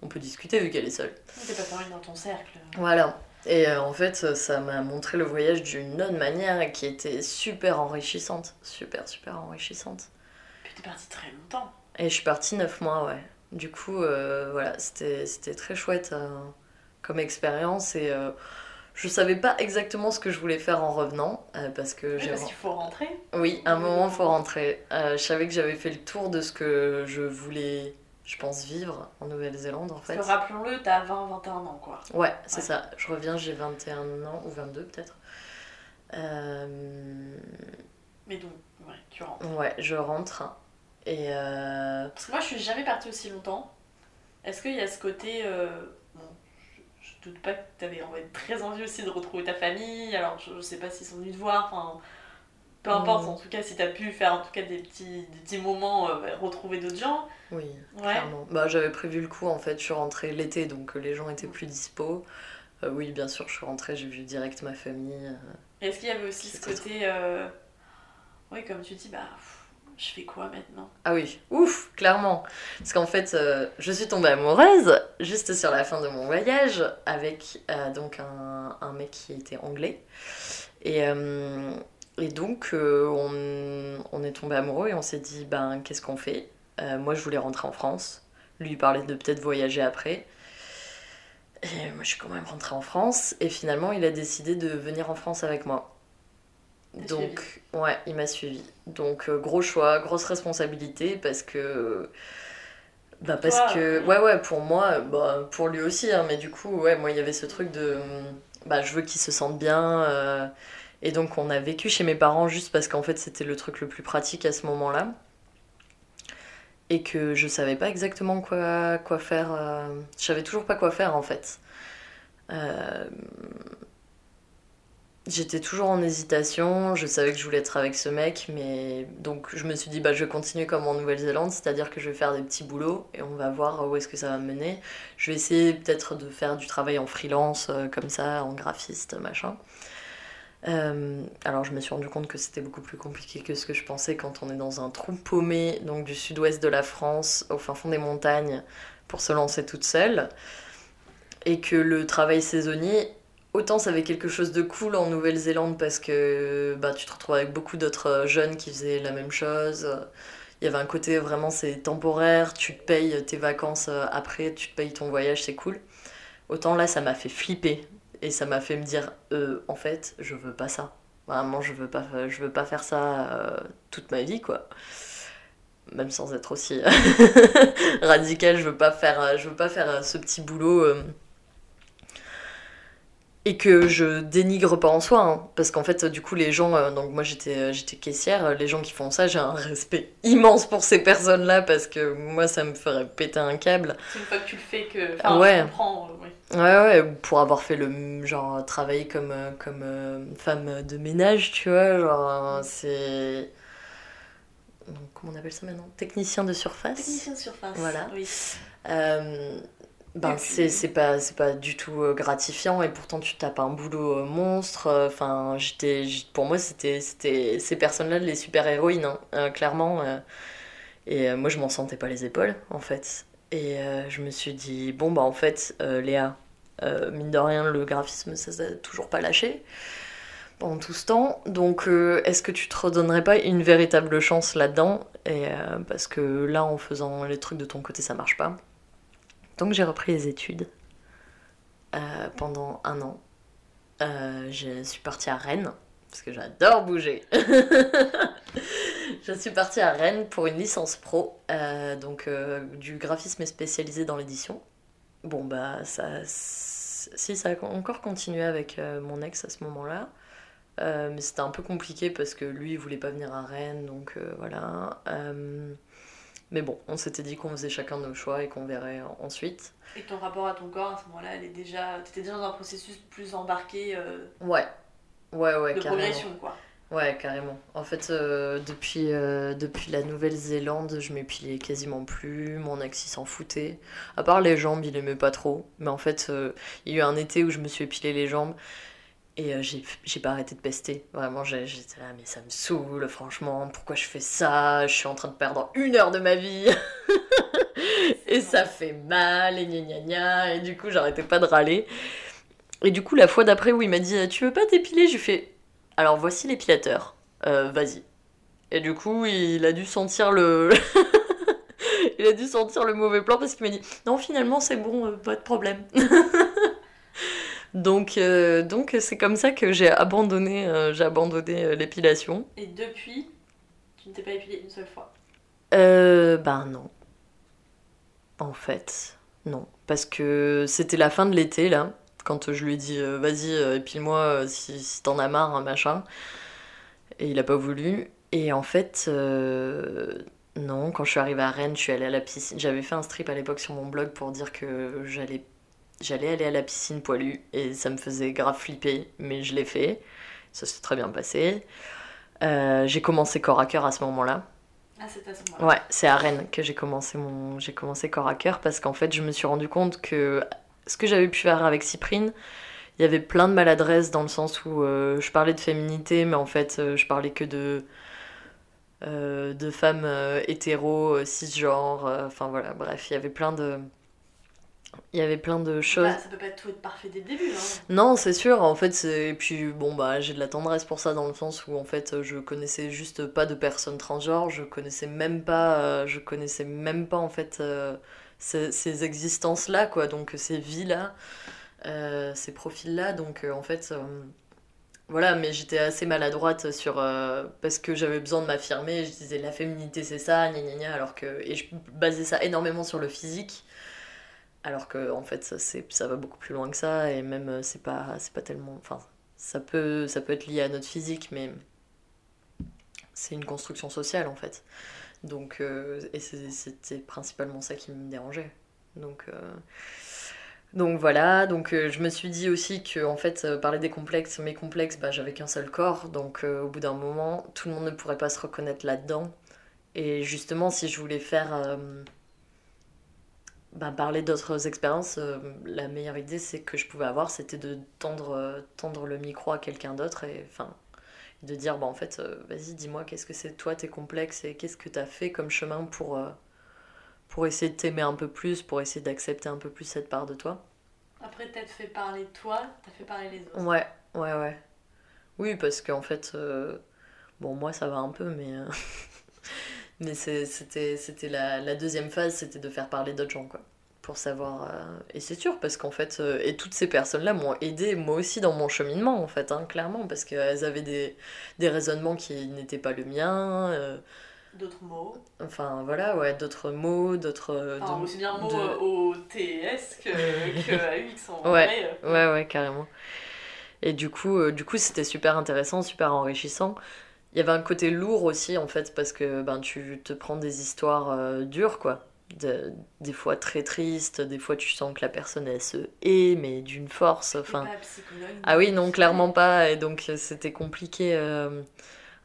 on peut discuter vu qu'elle est seule. T'es pas fermé dans ton cercle. Voilà. Et en fait ça m'a montré le voyage d'une autre manière qui était super enrichissante. Super super enrichissante. Puis t'es parti très longtemps. Et je suis partie 9 mois ouais. Du coup voilà c'était c'était très chouette comme expérience et euh, je savais pas exactement ce que je voulais faire en revenant euh, parce que Oui, parce qu'il faut rentrer. Oui, à un moment, il faut rentrer. Euh, je savais que j'avais fait le tour de ce que je voulais, je pense, vivre en Nouvelle-Zélande, en Parce fait. que rappelons-le, t'as 20-21 ans quoi. Ouais, c'est Ouais. ça. Je reviens, j'ai 21 ans, ou 22 peut-être. Euh, Mais donc, ouais, tu rentres. Ouais, je rentre. Et Parce que moi, je suis jamais partie aussi longtemps. Est-ce qu'il y a ce côté. Je, doute pas que t'avais en fait, très envie aussi de retrouver ta famille. Alors, je, je sais pas s'ils sont venus te voir. Enfin, peu importe, Mm. en tout cas, si t'as pu faire en tout cas des petits, des petits moments, euh, retrouver d'autres gens. oui, Ouais. clairement. Bah, j'avais prévu le coup, en fait. Je suis rentrée l'été, donc euh, les gens étaient plus dispo. Euh, oui, bien sûr, je suis rentrée, j'ai vu direct ma famille. euh, Est-ce qu'il y avait aussi ce côté. Oui, comme tu dis, bah. pff, Je fais quoi maintenant? Ah oui, ouf, clairement. Parce qu'en fait, euh, je suis tombée amoureuse juste sur la fin de mon voyage avec euh, donc un, mec qui était anglais. Et, euh, donc, on, on est tombé amoureux et on s'est dit, ben, qu'est-ce qu'on fait? Moi, je voulais rentrer en France. Lui, il parlait de peut-être voyager après. Et moi, je suis quand même rentrée en France. Et finalement, il a décidé de venir en France avec moi. Donc, ouais, il m'a suivi. Donc, euh, gros choix, grosse responsabilité parce que. Bah, parce que. euh, Ouais, ouais, pour moi, bah, pour lui aussi, hein, mais du coup, ouais, moi, il y avait ce truc de. Bah, je veux qu'il se sente bien. euh, et donc, on a vécu chez mes parents juste parce qu'en fait, c'était le truc le plus pratique à ce moment-là. Et que je savais pas exactement quoi, quoi faire. euh, Je savais toujours pas quoi faire, en fait. Euh, J'étais toujours en hésitation, je savais que je voulais être avec ce mec, mais donc je me suis dit bah je vais continuer comme en Nouvelle-Zélande, c'est-à-dire que je vais faire des petits boulots et on va voir où est-ce que ça va me mener. Je vais essayer peut-être de faire du travail en freelance euh, comme ça, en graphiste, machin. Euh, alors je me suis rendu compte que c'était beaucoup plus compliqué que ce que je pensais quand on est dans un trou paumé, donc du sud-ouest de la France, au fin fond des montagnes, pour se lancer toute seule. Et que le travail saisonnier, autant ça avait quelque chose de cool en Nouvelle-Zélande parce que bah, tu te retrouves avec beaucoup d'autres euh, jeunes qui faisaient la même chose. Il y avait un côté vraiment c'est temporaire, tu te payes tes vacances euh, après, tu te payes ton voyage, c'est cool. Autant là ça m'a fait flipper et ça m'a fait me dire euh, en fait je veux pas ça. Vraiment je veux pas, je veux pas faire ça toute ma vie quoi. Même sans être aussi radical, je veux pas faire, ce petit boulot. Et que je dénigre pas en soi hein, parce qu'en fait du coup les gens euh, donc moi j'étais euh, j'étais caissière euh, les gens qui font ça j'ai un respect immense pour ces personnes là parce que moi ça me ferait péter un câble C'est une fois que tu le fais que. Enfin, ouais. comprends, oui. ouais ouais pour avoir fait le genre travailler comme comme euh, femme de ménage tu vois genre c'est Donc, comment on appelle ça maintenant? Technicien de surface Technicien de surface. Voilà. Oui. Euh, ben, puis- c'est c'est pas, c'est pas du tout euh, gratifiant et pourtant tu tapes un boulot euh, monstre. euh, Enfin, j'- pour moi, c'était c'était ces personnes-là les super-héroïnes, hein, euh, clairement. euh. et euh, moi, je m'en sentais pas les épaules, en fait. Et euh, je me suis dit, bon, bah en fait, euh, Léa, euh, mine de rien, le graphisme, ça s'est toujours pas lâché pendant tout ce temps. Donc, euh, est-ce que tu te redonnerais pas une véritable chance là-dedans? Et euh, parce que là, en faisant les trucs de ton côté, ça marche pas. Donc, j'ai repris les études euh, pendant un an. Euh, je suis partie à Rennes parce que j'adore bouger. je suis partie à Rennes pour une licence pro, euh, donc du graphisme spécialisé dans l'édition. Bon, bah, ça. Si, ça a encore continué avec mon ex à ce moment-là. Mais c'était un peu compliqué parce que lui, il voulait pas venir à Rennes, donc voilà. Mais bon, on s'était dit qu'on faisait chacun nos choix et qu'on verrait ensuite. Et ton rapport à ton corps à ce moment-là, elle est déjà. T'étais déjà dans un processus plus embarqué euh, Ouais. Ouais, ouais, de carrément. progression, quoi. Ouais, carrément. En fait, euh, depuis, euh, depuis la Nouvelle-Zélande, je m'épilais quasiment plus. Mon ex, il s'en foutait. À part les jambes, il aimait pas trop. Mais en fait, il y a eu un été où je me suis épilé les jambes. Et euh, j'ai pas arrêté de pester. Vraiment, j'étais là, mais ça me saoule, franchement. Pourquoi je fais ça? Je suis en train de perdre une heure de ma vie. et ça fait mal, et gna gna gna. Et du coup, j'arrêtais pas de râler. Et du coup, la fois d'après où il m'a dit Tu veux pas t'épiler Je lui fais Alors voici l'épilateur. Euh, Vas-y. Et du coup, il a dû sentir le. il a dû sentir le mauvais plan parce qu'il m'a dit Non, finalement, c'est bon, euh, pas de problème. donc, euh, donc c'est comme ça que j'ai abandonné, euh, j'ai abandonné euh, l'épilation. Et depuis, tu ne t'es pas épilé une seule fois? Euh, ben non. En fait, non. Parce que c'était la fin de l'été, là, quand je lui ai dit vas-y, épile-moi si, si t'en as marre, hein, machin. Et il a pas voulu. Et en fait, non, quand je suis arrivée à Rennes, je suis allée à la piscine. J'avais fait un strip à l'époque sur mon blog pour dire que j'allais j'allais aller à la piscine poilue. Et ça me faisait grave flipper, mais je l'ai fait. Ça s'est très bien passé. Euh, j'ai commencé corps à cœur à ce moment-là. Ah, c'est à ce moment-là. Ouais, c'est à Rennes que j'ai commencé mon j'ai commencé corps à cœur parce qu'en fait, je me suis rendu compte que ce que j'avais pu faire avec Cyprine, il y avait plein de maladresses dans le sens où euh, je parlais de féminité, mais en fait, euh, je parlais que de de femmes hétéros, euh, cisgenres, enfin voilà, bref, il y avait plein de il y avait plein de choses. Bah, ça peut pas tout être parfait dès le début, hein. Non, c'est sûr, en fait, et puis bon, bah, j'ai de la tendresse pour ça dans le sens où en fait, je connaissais juste pas de personnes transgenres, je connaissais même pas, euh, je connaissais même pas en fait euh, ces, ces existences-là, quoi, donc ces vies-là, euh, ces profils-là, donc en fait, voilà, mais j'étais assez maladroite sur. parce que j'avais besoin de m'affirmer, je disais la féminité c'est ça, gna gna gna, alors que. Et je basais ça énormément sur le physique. Alors que en fait ça, ça va beaucoup plus loin que ça et même euh, c'est pas c'est pas tellement enfin ça peut ça peut être lié à notre physique mais c'est une construction sociale en fait. Donc euh, et c'était principalement ça qui me dérangeait. Donc euh, donc voilà, donc je me suis dit aussi que en fait parler des complexes, mes complexes, bah, j'avais qu'un seul corps, donc au bout d'un moment tout le monde ne pourrait pas se reconnaître là-dedans. Et justement si je voulais faire bah, parler d'autres expériences, euh, la meilleure idée c'est que je pouvais avoir, c'était de tendre, euh, tendre le micro à quelqu'un d'autre et enfin de dire bah en fait euh, vas-y dis-moi qu'est-ce que c'est toi tes complexes et qu'est-ce que t'as fait comme chemin pour pour essayer de t'aimer un peu plus, pour essayer d'accepter un peu plus cette part de toi. Après, t'as fait parler toi, t'as fait parler les autres. Ouais, ouais, ouais. Oui, parce qu'en fait, bon, moi ça va un peu, mais, mais c'était, la, la deuxième phase, c'était de faire parler d'autres gens, quoi. Pour savoir. euh, Et c'est sûr, parce qu'en fait, euh, et toutes ces personnes-là m'ont aidé, moi aussi, dans mon cheminement, en fait, hein, clairement, parce qu'elles avaient des, des raisonnements qui n'étaient pas le mien. euh, D'autres mots. enfin, voilà, ouais, d'autres mots, d'autres. euh, Enfin, de- aussi bien mots de- euh, au TS que, que à UX en Ouais. vrai. Ouais, ouais, carrément. Et du coup, du coup, c'était super intéressant, super enrichissant. Il y avait un côté lourd aussi, en fait, parce que ben, tu te prends des histoires euh, dures, quoi. De- des fois très tristes, des fois tu sens que la personne, elle se hait, mais d'une force. Enfin, ah oui, non, clairement pas. Et donc, euh, c'était compliqué euh,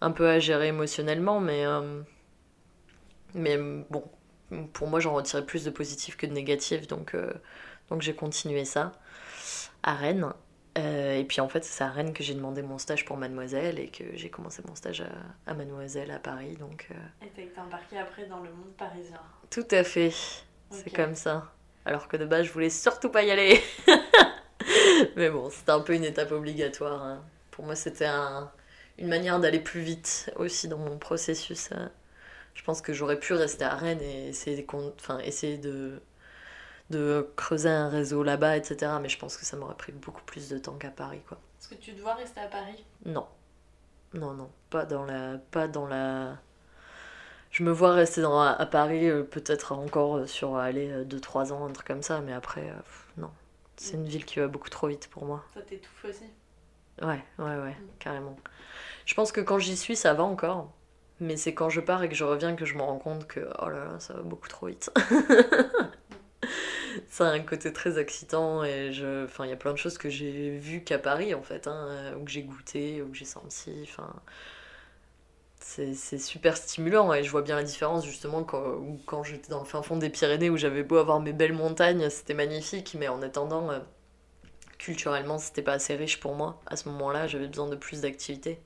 un peu à gérer émotionnellement, mais, euh, mais bon, pour moi, j'en retirais plus de positif que de négatif, donc, donc j'ai continué ça à Rennes. Euh, et puis en fait, c'est à Rennes que j'ai demandé mon stage pour Mademoiselle et que j'ai commencé mon stage à, à Mademoiselle à Paris, donc euh, Et t'as été embarqué après dans le monde parisien. tout à fait, c'est comme ça. Alors que de base, je voulais surtout pas y aller. Mais bon, c'était un peu une étape obligatoire. hein. Pour moi, c'était un- une manière d'aller plus vite aussi dans mon processus. euh. Je pense que j'aurais pu rester à Rennes et essayer, de con- enfin, essayer de, de creuser un réseau là-bas, etc. Mais je pense que ça m'aurait pris beaucoup plus de temps qu'à Paris, quoi. Est-ce que tu dois rester à Paris? Non. non, non, pas dans la, pas dans la. Je me vois rester dans, à Paris euh, peut-être encore euh, sur aller 2-3 ans, un truc comme ça, mais après, euh, pff, non. C'est une ville qui va beaucoup trop vite pour moi. Ça t'étouffe aussi? Ouais, ouais, ouais, carrément. Je pense que quand j'y suis, ça va encore. Mais c'est quand je pars et que je reviens que je me rends compte que, oh là là, ça va beaucoup trop vite. ça a un côté très excitant et je... Enfin, il y a plein de choses que j'ai vues qu'à Paris, en fait, hein, ou que j'ai goûté, ou que j'ai senti, enfin... C'est super stimulant et je vois bien la différence justement quand, quand j'étais dans le fin fond des Pyrénées où j'avais beau avoir mes belles montagnes, c'était magnifique, mais en attendant, euh, culturellement, c'était pas assez riche pour moi. À ce moment-là, j'avais besoin de plus d'activités.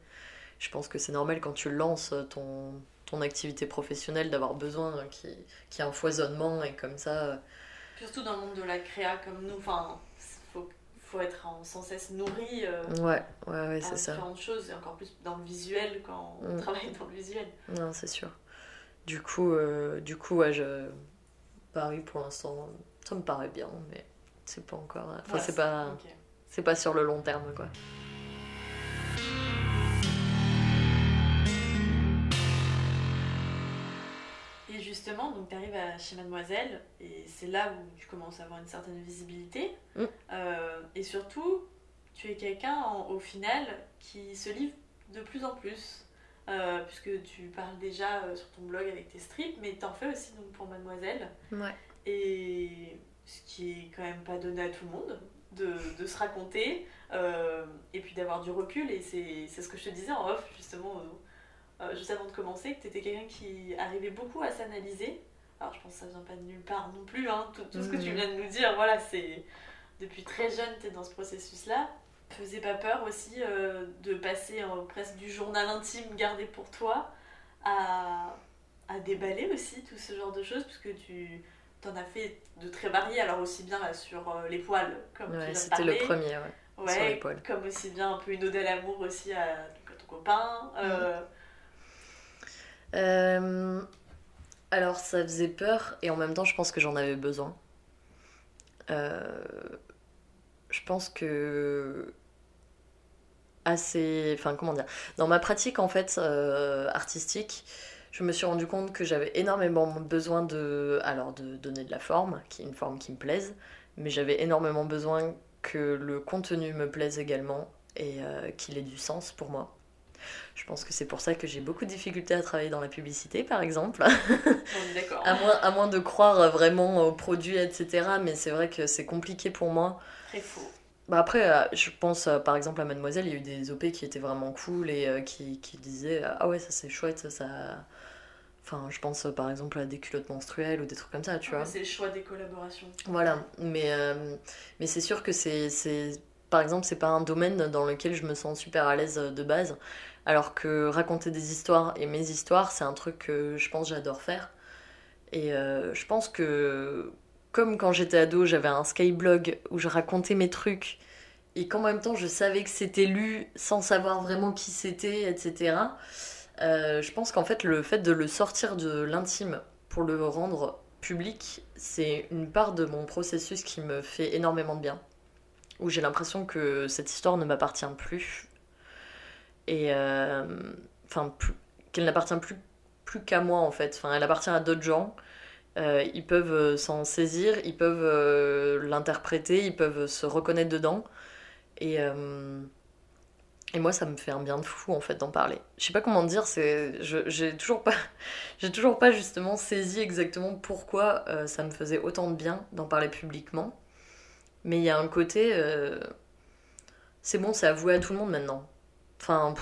Je pense que c'est normal quand tu lances ton, ton activité professionnelle d'avoir besoin qu'il qu'il y ait un foisonnement et comme ça. Surtout dans le monde de la créa comme nous, enfin, faut, faut être en, sans cesse nourri euh, Ouais, ouais, ouais, par c'est ça. différentes choses, et encore plus dans le visuel quand on Mm. travaille dans le visuel. Non, c'est sûr. Du coup, euh, du coup ouais, je... Paris pour l'instant, ça me paraît bien, mais c'est pas encore. Enfin, Ouais, c'est pas, c'est pas sur le long terme, quoi. Justement, donc tu arrives chez Mademoiselle, et c'est là où tu commences à avoir une certaine visibilité. Mm. Euh, et surtout, tu es quelqu'un au final qui se livre de plus en plus. Euh, puisque tu parles déjà euh, sur ton blog avec tes strips, mais t'en fais aussi donc pour Mademoiselle. Ouais. Et ce qui est quand même pas donné à tout le monde, de, de se raconter, euh, et puis d'avoir du recul. Et c'est c'est ce que je te disais en off, justement, euh, euh, juste avant de commencer, que tu étais quelqu'un qui arrivait beaucoup à s'analyser. Alors je pense que ça vient pas de nulle part non plus, hein. tout, tout ce que tu Mhm. viens de nous dire, voilà, c'est depuis très jeune, tu es dans ce processus-là. Faisait pas peur aussi euh, de passer euh, presque du journal intime gardé pour toi à, à déballer aussi tout ce genre de choses, puisque tu t'en as fait de très variés, alors aussi bien là, sur euh, les poils, comme tu viens de c'était le parler. premier, ouais. Ouais, sur les poils. comme aussi bien un peu une ode à l'amour aussi à, ton copain. Mm. Euh, alors, ça faisait peur et en même temps, je pense que j'en avais besoin. Euh, je pense que assez, enfin comment dire, dans ma pratique en fait euh, artistique, je me suis rendu compte que j'avais énormément besoin de, alors de donner de la forme, qui est une forme qui me plaise, mais j'avais énormément besoin que le contenu me plaise également et qu'il ait du sens pour moi. Je pense que c'est pour ça que j'ai beaucoup de difficultés à travailler dans la publicité, par exemple. d'accord. à, moins, à moins de croire vraiment aux produits, etc. Mais c'est vrai que c'est compliqué pour moi. Très faux. Bah après, euh, je pense euh, par exemple à Mademoiselle, il y a eu des OP qui étaient vraiment cool et euh, qui, qui disaient Ah ouais, ça c'est chouette, ça, ça. Enfin, je pense par exemple à des culottes menstruelles ou des trucs comme ça, tu vois. C'est le choix des collaborations. Voilà, mais, euh, mais c'est sûr que c'est. Par exemple, c'est pas un domaine dans lequel je me sens super à l'aise de base. Alors que raconter des histoires et mes histoires, c'est un truc que je pense j'adore faire. Et euh, je pense que, comme quand j'étais ado, j'avais un skyblog où je racontais mes trucs et qu'en même temps je savais que c'était lu sans savoir vraiment qui c'était, etc. euh, je pense qu'en fait, le fait de le sortir de l'intime pour le rendre public, c'est une part de mon processus qui me fait énormément de bien. Où j'ai l'impression que cette histoire ne m'appartient plus. Et. euh, qu'elle n'appartient plus, qu'à moi en fait. Enfin, elle appartient à d'autres gens. Euh, ils peuvent euh, s'en saisir, ils peuvent l'interpréter, ils peuvent se reconnaître dedans. Et. moi, ça me fait un bien de fou en fait d'en parler. Je sais pas comment dire, c'est, j'ai toujours pas, j'ai toujours pas justement saisi exactement pourquoi ça me faisait autant de bien d'en parler publiquement. Mais il y a un côté, c'est bon, c'est avoué à tout le monde maintenant. Enfin,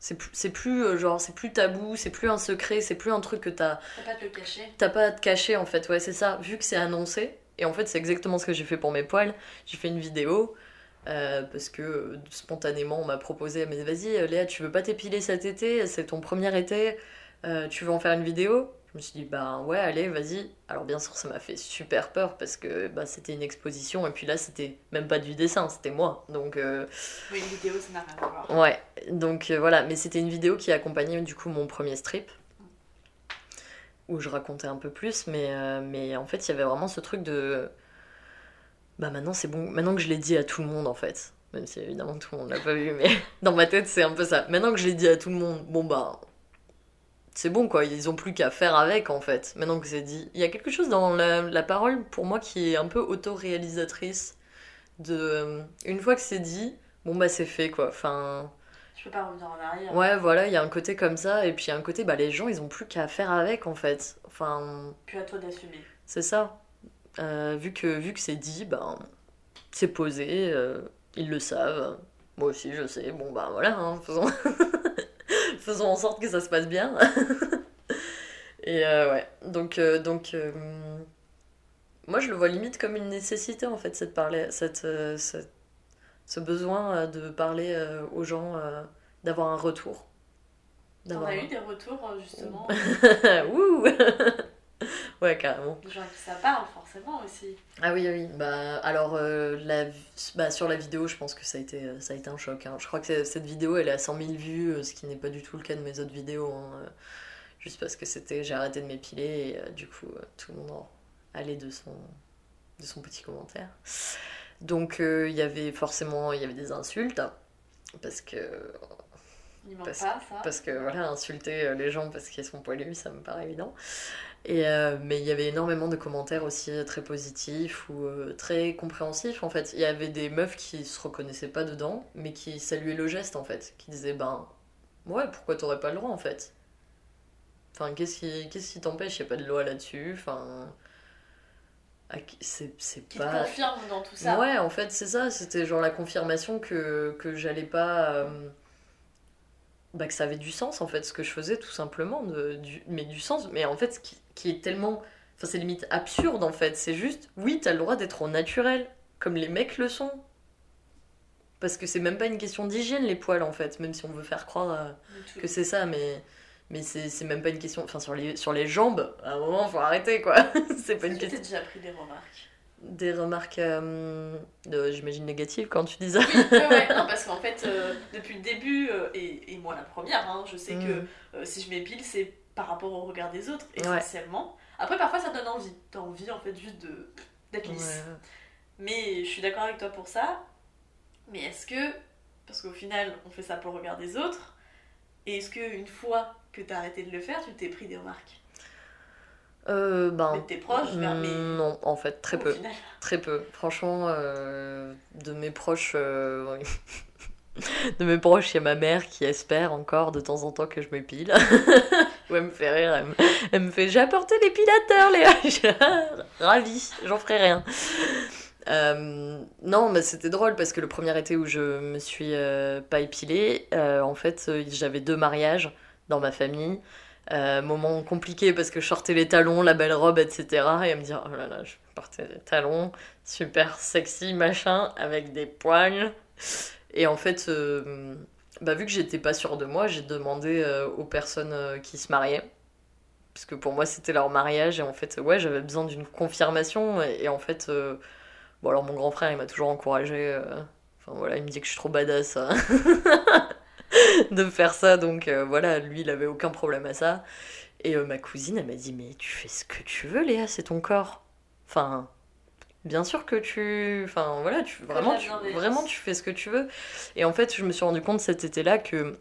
c'est plus, c'est plus euh, genre, c'est plus tabou, c'est plus un secret, c'est plus un truc que t'as, T'as pas à te le cacher. t'as pas à te cacher en fait. Ouais, c'est ça. Vu que c'est annoncé, et en fait, c'est exactement ce que j'ai fait pour mes poils. J'ai fait une vidéo. euh, parce que euh, spontanément on m'a proposé mais vas-y Léa tu veux pas t'épiler cet été? C'est ton premier été euh, tu veux en faire une vidéo? Je me suis dit bah ouais allez vas-y alors bien sûr ça m'a fait super peur parce que bah, c'était une exposition et puis là c'était même pas du dessin c'était moi donc euh, Oui, une vidéo, ça n'a rien à voir. Ouais, donc euh, voilà, mais c'était une vidéo qui accompagnait du coup mon premier strip, où je racontais un peu plus, mais, euh, mais en fait il y avait vraiment ce truc de... Bah maintenant c'est bon, maintenant que je l'ai dit à tout le monde en fait. Même si évidemment tout le monde l'a pas vu, mais dans ma tête c'est un peu ça. Maintenant que je l'ai dit à tout le monde, bon bah c'est bon quoi, ils ont plus qu'à faire avec en fait. Maintenant que c'est dit, il y a quelque chose dans la, la parole pour moi qui est un peu auto-réalisatrice. De euh, une fois que c'est dit, bon bah c'est fait quoi. Enfin Je peux pas revenir en arrière. ouais voilà, il y a un côté comme ça et puis il y a un côté bah les gens ils ont plus qu'à faire avec en fait. Enfin Puis à toi d'assumer. c'est ça. Euh, vu que vu que c'est dit, ben c'est posé, euh, ils le savent. Moi aussi je sais. Bon bah voilà, hein, faisons faisons en sorte que ça se passe bien. Et euh, ouais, donc euh, donc euh, moi je le vois limite comme une nécessité en fait, cette parler, cette, cette- ce besoin de parler aux gens, d'avoir un retour. As un- eu des retours justement Wouh Ouais, carrément. des gens à qui ça parle forcément aussi. Ah oui, oui. Bah, alors, euh, la, bah, sur la vidéo, je pense que ça a été, euh, ça a été un choc. hein. Je crois que cette vidéo, elle est à 100 000 vues, euh, ce qui n'est pas du tout le cas de mes autres vidéos. hein, Juste parce que c'était, j'ai arrêté de m'épiler et euh, du coup, tout le monde allait de son, de son petit commentaire. Donc, euh, il y avait forcément il y avait des insultes. Parce que, Parce- pas ça. parce que voilà, insulter les gens parce qu'ils sont poilus, ça me paraît évident. Et, euh, mais il y avait énormément de commentaires aussi très positifs ou euh, très compréhensifs en fait. Il y avait des meufs qui se reconnaissaient pas dedans, mais qui saluaient le geste en fait. Qui disaient ben ouais, pourquoi t'aurais pas le droit en fait? Enfin, qu'est-ce qui qu'est-ce qui t'empêche? Il n'y a pas de loi là-dessus. Enfin, c'est c'est Qui pas. confirme dans tout ça. Ouais, en fait, c'est ça. C'était genre la confirmation que, que j'allais pas. euh, bah, que ça avait du sens, en fait, ce que je faisais, tout simplement. De, du, mais du sens. Mais en fait, ce qui, qui est tellement. Enfin, c'est limite absurde, en fait. C'est juste, oui, t'as le droit d'être au naturel, comme les mecs le sont. Parce que c'est même pas une question d'hygiène, les poils, en fait. Même si on veut faire croire euh, que c'est ça, mais. Mais c'est même pas une question. Enfin, sur les, sur les jambes, à un moment, faut arrêter, quoi. c'est pas une question. t'as déjà pris des remarques Des remarques, euh, de- j'imagine, négatives quand tu dis ça. Oui, ouais. Non, parce qu'en fait, euh, depuis le début, euh, et, et moi la première, hein, je sais Mm. que euh, si je m'épile, c'est par rapport au regard des autres, Ouais. essentiellement. Après, parfois, ça donne envie. T'as envie, en fait, juste de d'être lisse. Ouais. Mais je suis d'accord avec toi pour ça. Mais est-ce que, parce qu'au final, on fait ça pour le regard des autres, et est-ce qu'une fois que t'as arrêté de le faire, tu t'es pris des remarques? Euh, ben, Mais tes proches, vers mes... mm, non, en fait, très au peu. final. Très peu. Franchement, euh, de mes proches, euh, de mes proches, il y a ma mère qui espère encore de temps en temps que je m'épile. ouais, elle me fait rire. Elle me, elle me fait J'ai apporté l'épilateur, Léa. Ravie, j'en ferai rien. Euh, non, mais c'était drôle parce que le premier été où je me suis euh, pas épilée, euh, en fait, j'avais deux mariages dans ma famille. Euh, moment compliqué parce que je sortais les talons, la belle robe, etc. Et à me dire, oh là là, je portais des talons, super sexy, machin, avec des poils. Et en fait, euh, bah, vu que j'étais pas sûre de moi, j'ai demandé euh, aux personnes qui se mariaient. Parce que pour moi, c'était leur mariage. Et en fait, ouais, j'avais besoin d'une confirmation. Et, en fait, bon, alors mon grand frère, il m'a toujours encouragé. Enfin voilà, il me dit que je suis trop badass hein, de faire ça. Donc euh, voilà, lui, il avait aucun problème à ça. Et euh, ma cousine, elle m'a dit Mais tu fais ce que tu veux, Léa, c'est ton corps. Enfin, bien sûr que tu. Enfin voilà, tu, vraiment, tu, vraiment, tu fais ce que tu veux. Et en fait, je me suis rendu compte cet été-là que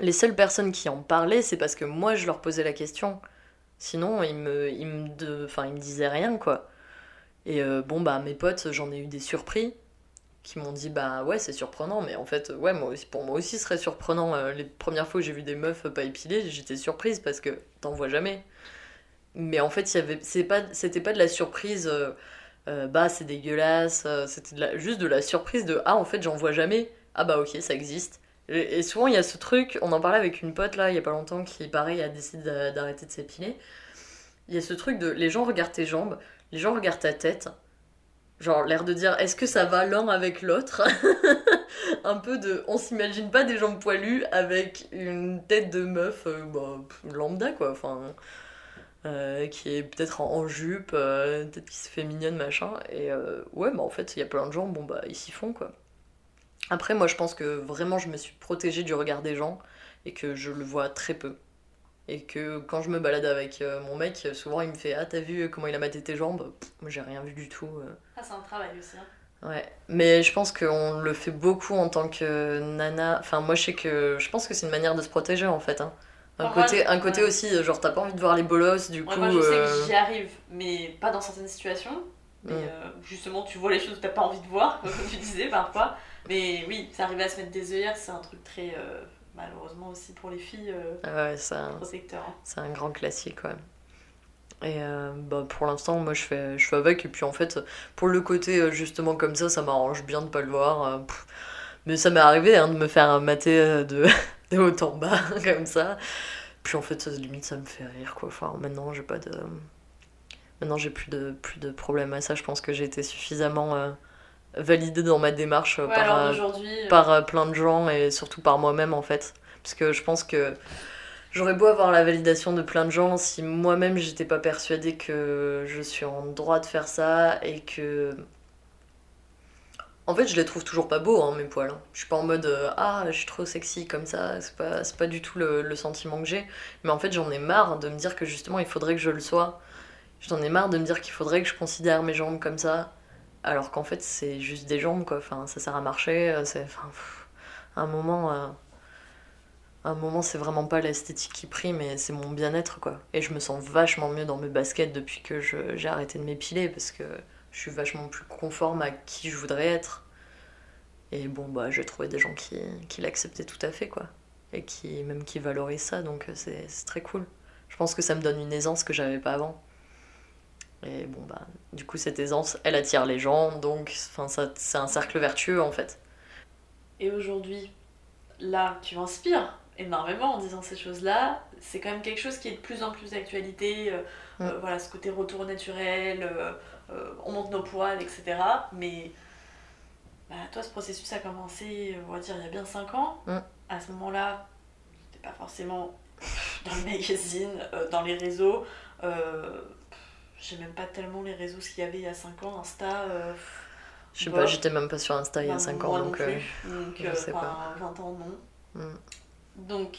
les seules personnes qui en parlaient, c'est parce que moi, je leur posais la question. Sinon, ils me, ils me, de- enfin, ils me disaient rien, quoi. Et euh, bon, bah, mes potes, j'en ai eu des surpris qui m'ont dit, bah ouais, c'est surprenant, mais en fait, ouais, moi aussi, pour moi aussi, ce serait surprenant. Euh, les premières fois où j'ai vu des meufs pas épilées, j'étais surprise parce que t'en vois jamais. Mais en fait, c'était pas de la surprise, euh, euh, bah c'est dégueulasse, c'était juste de la surprise de, ah en fait, j'en vois jamais, ah bah ok, ça existe. Et, et souvent, il y a ce truc, on en parlait avec une pote là, il y a pas longtemps, qui pareil a décidé d'a- d'arrêter de s'épiler. Il y a ce truc de, les gens regardent tes jambes, les gens regardent ta tête, genre l'air de dire, est-ce que ça va l'un avec l'autre Un peu de, on s'imagine pas des jambes poilues avec une tête de meuf, euh, bah, lambda quoi, enfin euh, qui est peut-être en, jupe, euh, peut-être qui se fait mignonne, machin. Et euh, ouais, bah en fait, il y a plein de gens, bon bah ils s'y font quoi. Après, moi je pense que vraiment je me suis protégée du regard des gens et que je le vois très peu. Et que quand je me balade avec euh, mon mec, souvent il me fait Ah, t'as vu comment il a maté tes jambes? Moi j'ai rien vu du tout. euh. Ah, c'est un travail aussi. hein. Ouais, mais je pense qu'on le fait beaucoup en tant que nana. Enfin, moi, je sais que je pense que c'est une manière de se protéger en fait. hein. Un Enfin, côté, un côté ouais. aussi, genre t'as pas envie de voir les bolosses, du Ouais, coup. moi, je sais euh, que j'y arrive, mais pas dans certaines situations. Mais Mm. euh, justement, tu vois les choses que t'as pas envie de voir, comme tu disais parfois. Mais oui, ça arriver à se mettre des œillères, c'est un truc très. euh, malheureusement aussi pour les filles, euh, ah ouais, ça, protecteur. hein. c'est un grand classique, ouais. Et euh, bah, pour l'instant, moi je fais, je fais avec. Et puis en fait, pour le côté euh, justement comme ça, ça m'arrange bien de pas le voir. pff. Mais ça m'est arrivé hein, de me faire mater de, de haut en bas, comme ça. Puis en fait, ça, limite, ça me fait rire, quoi. Enfin, maintenant, j'ai pas de. Maintenant, j'ai plus de, plus de problème à ça. Je pense que j'ai été suffisamment euh, validée dans ma démarche Ouais, par, euh, euh, par euh, plein de gens et surtout par moi-même en fait. Parce que je pense que j'aurais beau avoir la validation de plein de gens si moi-même j'étais pas persuadée que je suis en droit de faire ça et que. En fait, je les trouve toujours pas beaux, hein, mes poils. hein. Je suis pas en mode euh, ah, je suis trop sexy comme ça. C'est pas, pas du tout le, le sentiment que j'ai. Mais en fait, j'en ai marre de me dire que justement il faudrait que je le sois. J'en ai marre de me dire qu'il faudrait que je considère mes jambes comme ça. Alors qu'en fait, c'est juste des jambes, quoi. Enfin, ça sert à marcher. euh, C'est, enfin, un moment, euh, un moment, c'est vraiment pas l'esthétique qui prime, mais c'est mon bien-être, quoi. Et je me sens vachement mieux dans mes baskets depuis que j'ai arrêté de m'épiler, parce que je suis vachement plus conforme à qui je voudrais être. Et bon, bah, j'ai trouvé des gens qui, qui l'acceptaient tout à fait, quoi. Et qui, même qui valorisent ça, donc euh, c'est très cool. Je pense que ça me donne une aisance que j'avais pas avant. Et bon, bah, du coup, cette aisance, elle attire les gens, donc c'est un cercle vertueux en fait. Et aujourd'hui, là, tu m'inspires énormément en disant ces choses-là. C'est quand même quelque chose qui est de plus en plus d'actualité. euh, Mm. euh, voilà, ce côté retour naturel, euh, euh, on monte nos poils, etc. Mais bah, toi, ce processus a commencé, on va dire, il y a bien 5 ans. Mm. À ce moment-là, t'étais pas forcément dans le magazine, dans les réseaux. Euh, je sais même pas tellement les réseaux ce qu'il y avait il y a 5 ans, Insta. euh, Je sais pas, j'étais même pas sur Insta il y a ben, 5 moi ans, donc. euh, Donc, je euh, sais enfin, 20 ans, non. Mm. Donc,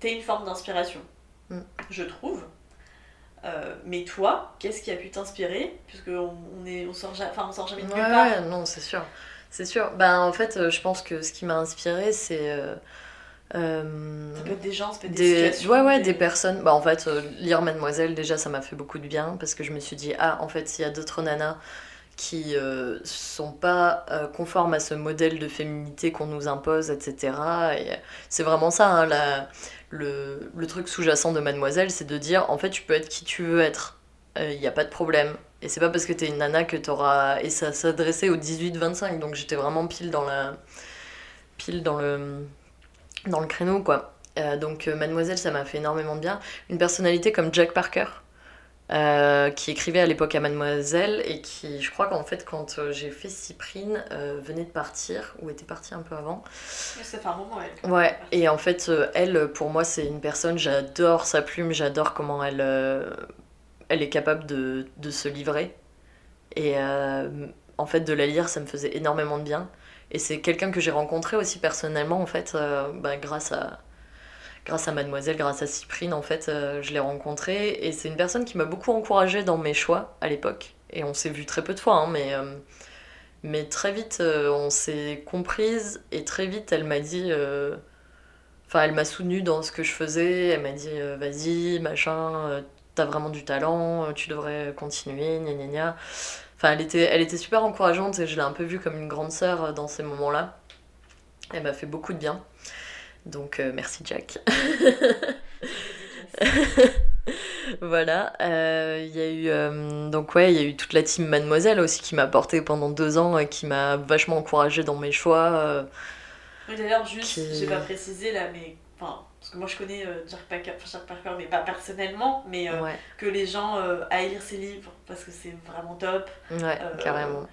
t'es une forme d'inspiration, Mm. je trouve. Euh, mais toi, qu'est-ce qui a pu t'inspirer? Puisque on, on est, on sort, ja- enfin, on sort jamais de nulle Ouais, part. ouais, non, c'est sûr. C'est sûr. Ben, en fait, je pense que ce qui m'a inspiré, c'est. euh, euh, Ça peut être des gens, ça peut être des, des, situations. ouais, ouais, des personnes. Bah, en fait, euh, lire Mademoiselle, déjà, ça m'a fait beaucoup de bien parce que je me suis dit, ah, en fait, s'il y a d'autres nanas qui euh, sont pas euh, conformes à ce modèle de féminité qu'on nous impose, etc. Et c'est vraiment ça, hein, la- le, le truc sous-jacent de Mademoiselle, c'est de dire, en fait, tu peux être qui tu veux être. Il n'y a pas de problème. Et c'est pas parce que t'es une nana que t'auras. Et ça s'adressait aux 18-25, donc j'étais vraiment pile dans la. pile dans le. Dans le créneau, quoi. Euh, donc euh, Mademoiselle, ça m'a fait énormément de bien. Une personnalité comme Jack Parker, euh, qui écrivait à l'époque à Mademoiselle et qui, je crois qu'en fait, quand j'ai fait Cyprine, euh, venait de partir, ou était partie un peu avant. Ça fait un moment, elle. Ouais, et en fait, euh, elle, pour moi, c'est une personne, j'adore sa plume, j'adore comment elle, elle est capable de, de se livrer. Et en fait, de la lire, ça me faisait énormément de bien. Et c'est quelqu'un que j'ai rencontré aussi personnellement, en fait, euh, bah, grâce à grâce à Mademoiselle, grâce à Cyprine, en fait, euh, je l'ai rencontré. Et c'est une personne qui m'a beaucoup encouragée dans mes choix à l'époque. Et on s'est vu très peu de fois, hein, mais, euh, mais très vite, on s'est comprise. Et très vite, elle m'a dit. Enfin, elle m'a soutenue dans ce que je faisais. Elle m'a dit vas-y, machin, t'as vraiment du talent, tu devrais continuer, gna gna gna. Enfin, elle était, elle était super encourageante et je l'ai un peu vue comme une grande sœur euh, dans ces moments-là. Elle m'a fait beaucoup de bien. Donc, euh, merci Jack. voilà. euh, Il y a eu euh, donc ouais, il y a eu toute la team Mademoiselle aussi qui m'a porté pendant deux ans et qui m'a vachement encouragée dans mes choix. euh, Oui, d'ailleurs, juste, Qui- j'ai pas précisé là, mais. Enfin, parce que moi je connais euh, Jack, Parker, enfin, Jack Parker, mais pas personnellement, mais euh, ouais, que les gens euh, aillent lire ses livres parce que c'est vraiment top. ouais, euh, carrément.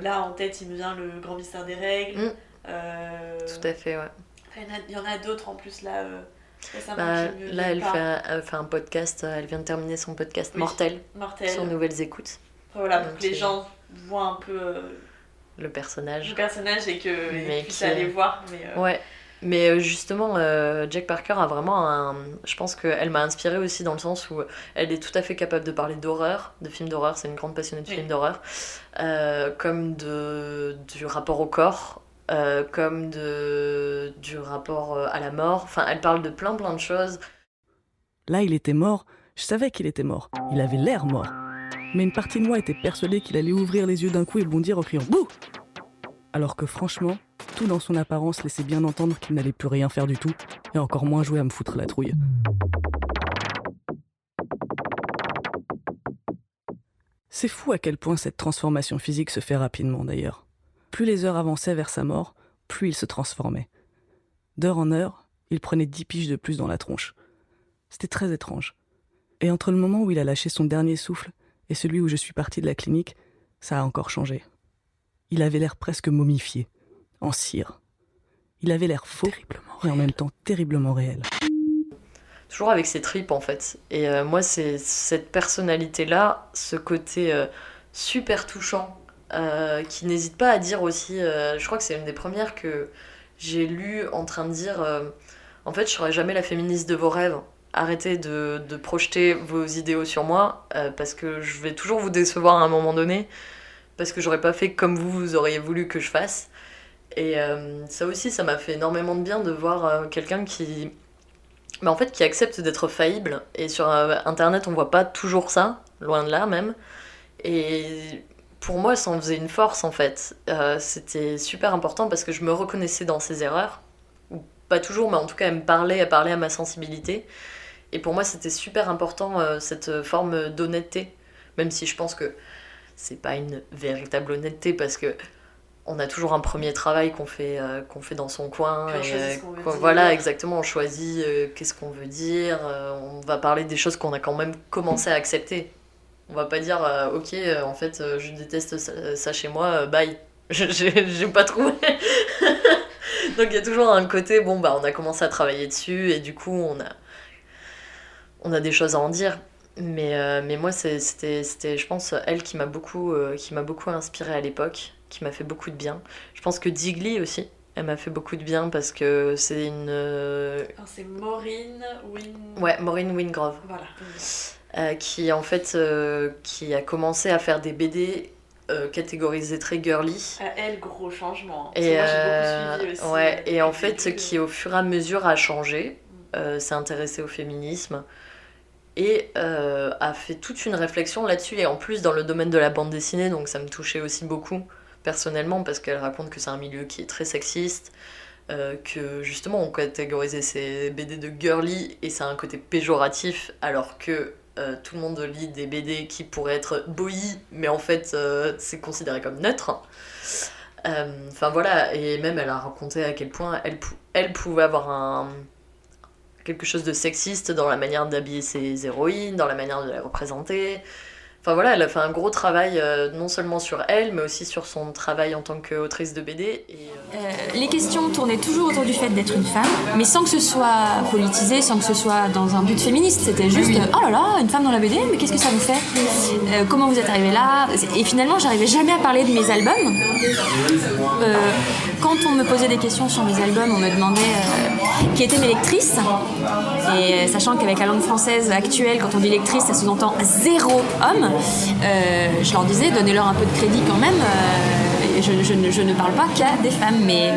Là en tête, il me vient le grand mystère des règles. Mm. Tout à fait, ouais. Il y en a, d'autres en plus là. Bah, là, elle fait, un, elle fait un podcast, elle vient de terminer son podcast Oui. Mortel Mortel. sur Nouvelles Écoutes, voilà, pour Donc, que les gens voient un peu euh, le personnage. le personnage et que- et puissent qui- aller voir. Mais, euh, Ouais, Mais euh, justement, euh, Jack Parker a vraiment un. Je pense qu'elle m'a inspirée aussi dans le sens où elle est tout à fait capable de parler d'horreur, de films d'horreur. C'est une grande passionnée de Oui. films d'horreur. Euh, comme de, du rapport au corps, euh, comme de, du rapport à la mort. Enfin, elle parle de plein plein de choses. Là, il était mort. Je savais qu'il était mort. Il avait l'air mort. Mais une partie de moi était persuadée qu'il allait ouvrir les yeux d'un coup et bondir en criant Bouh Alors que franchement, tout dans son apparence laissait bien entendre qu'il n'allait plus rien faire du tout, et encore moins jouer à me foutre la trouille. C'est fou à quel point cette transformation physique se fait rapidement d'ailleurs. Plus les heures avançaient vers sa mort, plus il se transformait. D'heure en heure, il prenait dix piges de plus dans la tronche. C'était très étrange. Et entre le moment où il a lâché son dernier souffle et celui où je suis parti de la clinique, ça a encore changé. Il avait l'air presque momifié, en cire. Il avait l'air faux et en même temps terriblement réel. toujours avec ses tripes en fait. Et euh, moi, c'est cette personnalité-là, ce côté euh, super touchant, euh, qui n'hésite pas à dire aussi. euh, je crois que c'est une des premières que j'ai lues en train de dire euh, En fait, je serai jamais la féministe de vos rêves. Arrêtez de, de projeter vos idéaux sur moi, euh, parce que je vais toujours vous décevoir à un moment donné, parce que j'aurais pas fait comme vous, vous auriez voulu que je fasse. Et euh, ça aussi, ça m'a fait énormément de bien de voir euh, quelqu'un qui mais en fait qui accepte d'être faillible. Et sur euh, Internet, on voit pas toujours ça, loin de là même. Et pour moi, ça en faisait une force en fait. C'était super important parce que je me reconnaissais dans ses erreurs. Ou pas toujours, mais en tout cas, elle me parlait, elle parlait à ma sensibilité. Et pour moi, c'était super important cette forme d'honnêteté. Même si je pense que c'est pas une véritable honnêteté parce que on a toujours un premier travail qu'on fait, euh, qu'on fait dans son coin. On et, euh, dire. Voilà, exactement. On choisit euh, qu'est-ce qu'on veut dire. euh, on va parler des choses qu'on a quand même commencé à accepter. On va pas dire, ok, en fait, je déteste ça, ça chez moi, bye. Je- J'ai pas trouvé. Donc il y a toujours un côté, bon, bah, on a commencé à travailler dessus et du coup, on a, on a des choses à en dire. Mais, mais moi, c'était, c'était, je pense, elle qui m'a beaucoup, qui m'a beaucoup inspirée à l'époque, qui m'a fait beaucoup de bien. Je pense que Digli aussi, elle m'a fait beaucoup de bien parce que c'est une. euh, C'est Maureen Win. Ouais, Maureen Wingrove, Voilà. euh, qui en fait, euh, qui a commencé à faire des BD euh, catégorisées très girly. À elle, gros changement. Que Et, moi, beaucoup suivi aussi. ouais, et en fait, qui au fur et à mesure a changé, euh, s'est intéressé au féminisme et a fait toute une réflexion là-dessus. Et en plus, dans le domaine de la bande dessinée, donc ça me touchait aussi beaucoup personnellement parce qu'elle raconte que c'est un milieu qui est très sexiste. euh, que justement on catégorisait ces BD de girly et ça a un côté péjoratif alors que euh, tout le monde lit des BD qui pourraient être boy mais en fait euh, c'est considéré comme neutre. Enfin voilà, et même elle a raconté à quel point elle, pou- elle pouvait avoir quelque chose de sexiste dans la manière d'habiller ses héroïnes, dans la manière de les représenter. Enfin voilà, elle a fait un gros travail euh, non seulement sur elle, mais aussi sur son travail en tant qu'autrice de BD. Et, euh, Euh, les questions tournaient toujours autour du fait d'être une femme, mais sans que ce soit politisé, sans que ce soit dans un but féministe. C'était juste oh là là, une femme dans la BD, mais qu'est-ce que ça vous fait? Euh, Comment vous êtes arrivé là? Et finalement, j'arrivais jamais à parler de mes albums. Euh, quand on me posait des questions sur mes albums, on me demandait euh, qui étaient mes lectrices. Et euh, sachant qu'avec la langue française actuelle, quand on dit lectrice, ça sous-entend zéro homme, je leur disais donnez-leur un peu de crédit quand même. euh, je, ne, parle pas qu'à des femmes, mais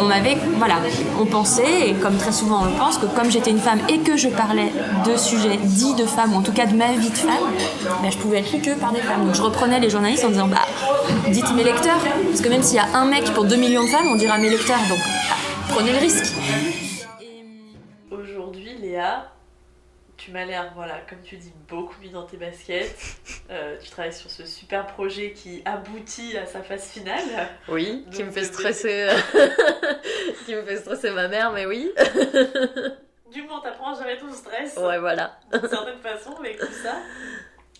on, m'avait, voilà, on pensait, et comme très souvent on le pense, que comme j'étais une femme et que je parlais de sujets dits de femmes, ou en tout cas de ma vie de femme, ben, je pouvais être lue que par des femmes. Donc je reprenais les journalistes en disant, bah, dites mes lecteurs, parce que même s'il y a un mec pour 2 millions de femmes, on dira mes lecteurs, donc prenez le risque. Aujourd'hui, Léa, tu m'as l'air, voilà, comme tu dis, beaucoup mis dans tes baskets. Euh, tu travailles sur ce super projet qui aboutit à sa phase finale. oui, qui me fait stresser, qui me fait stresser ma mère, mais oui. Du coup, on t'apprend à gérer ton stress. ouais, voilà. d'une certaine façon avec tout ça.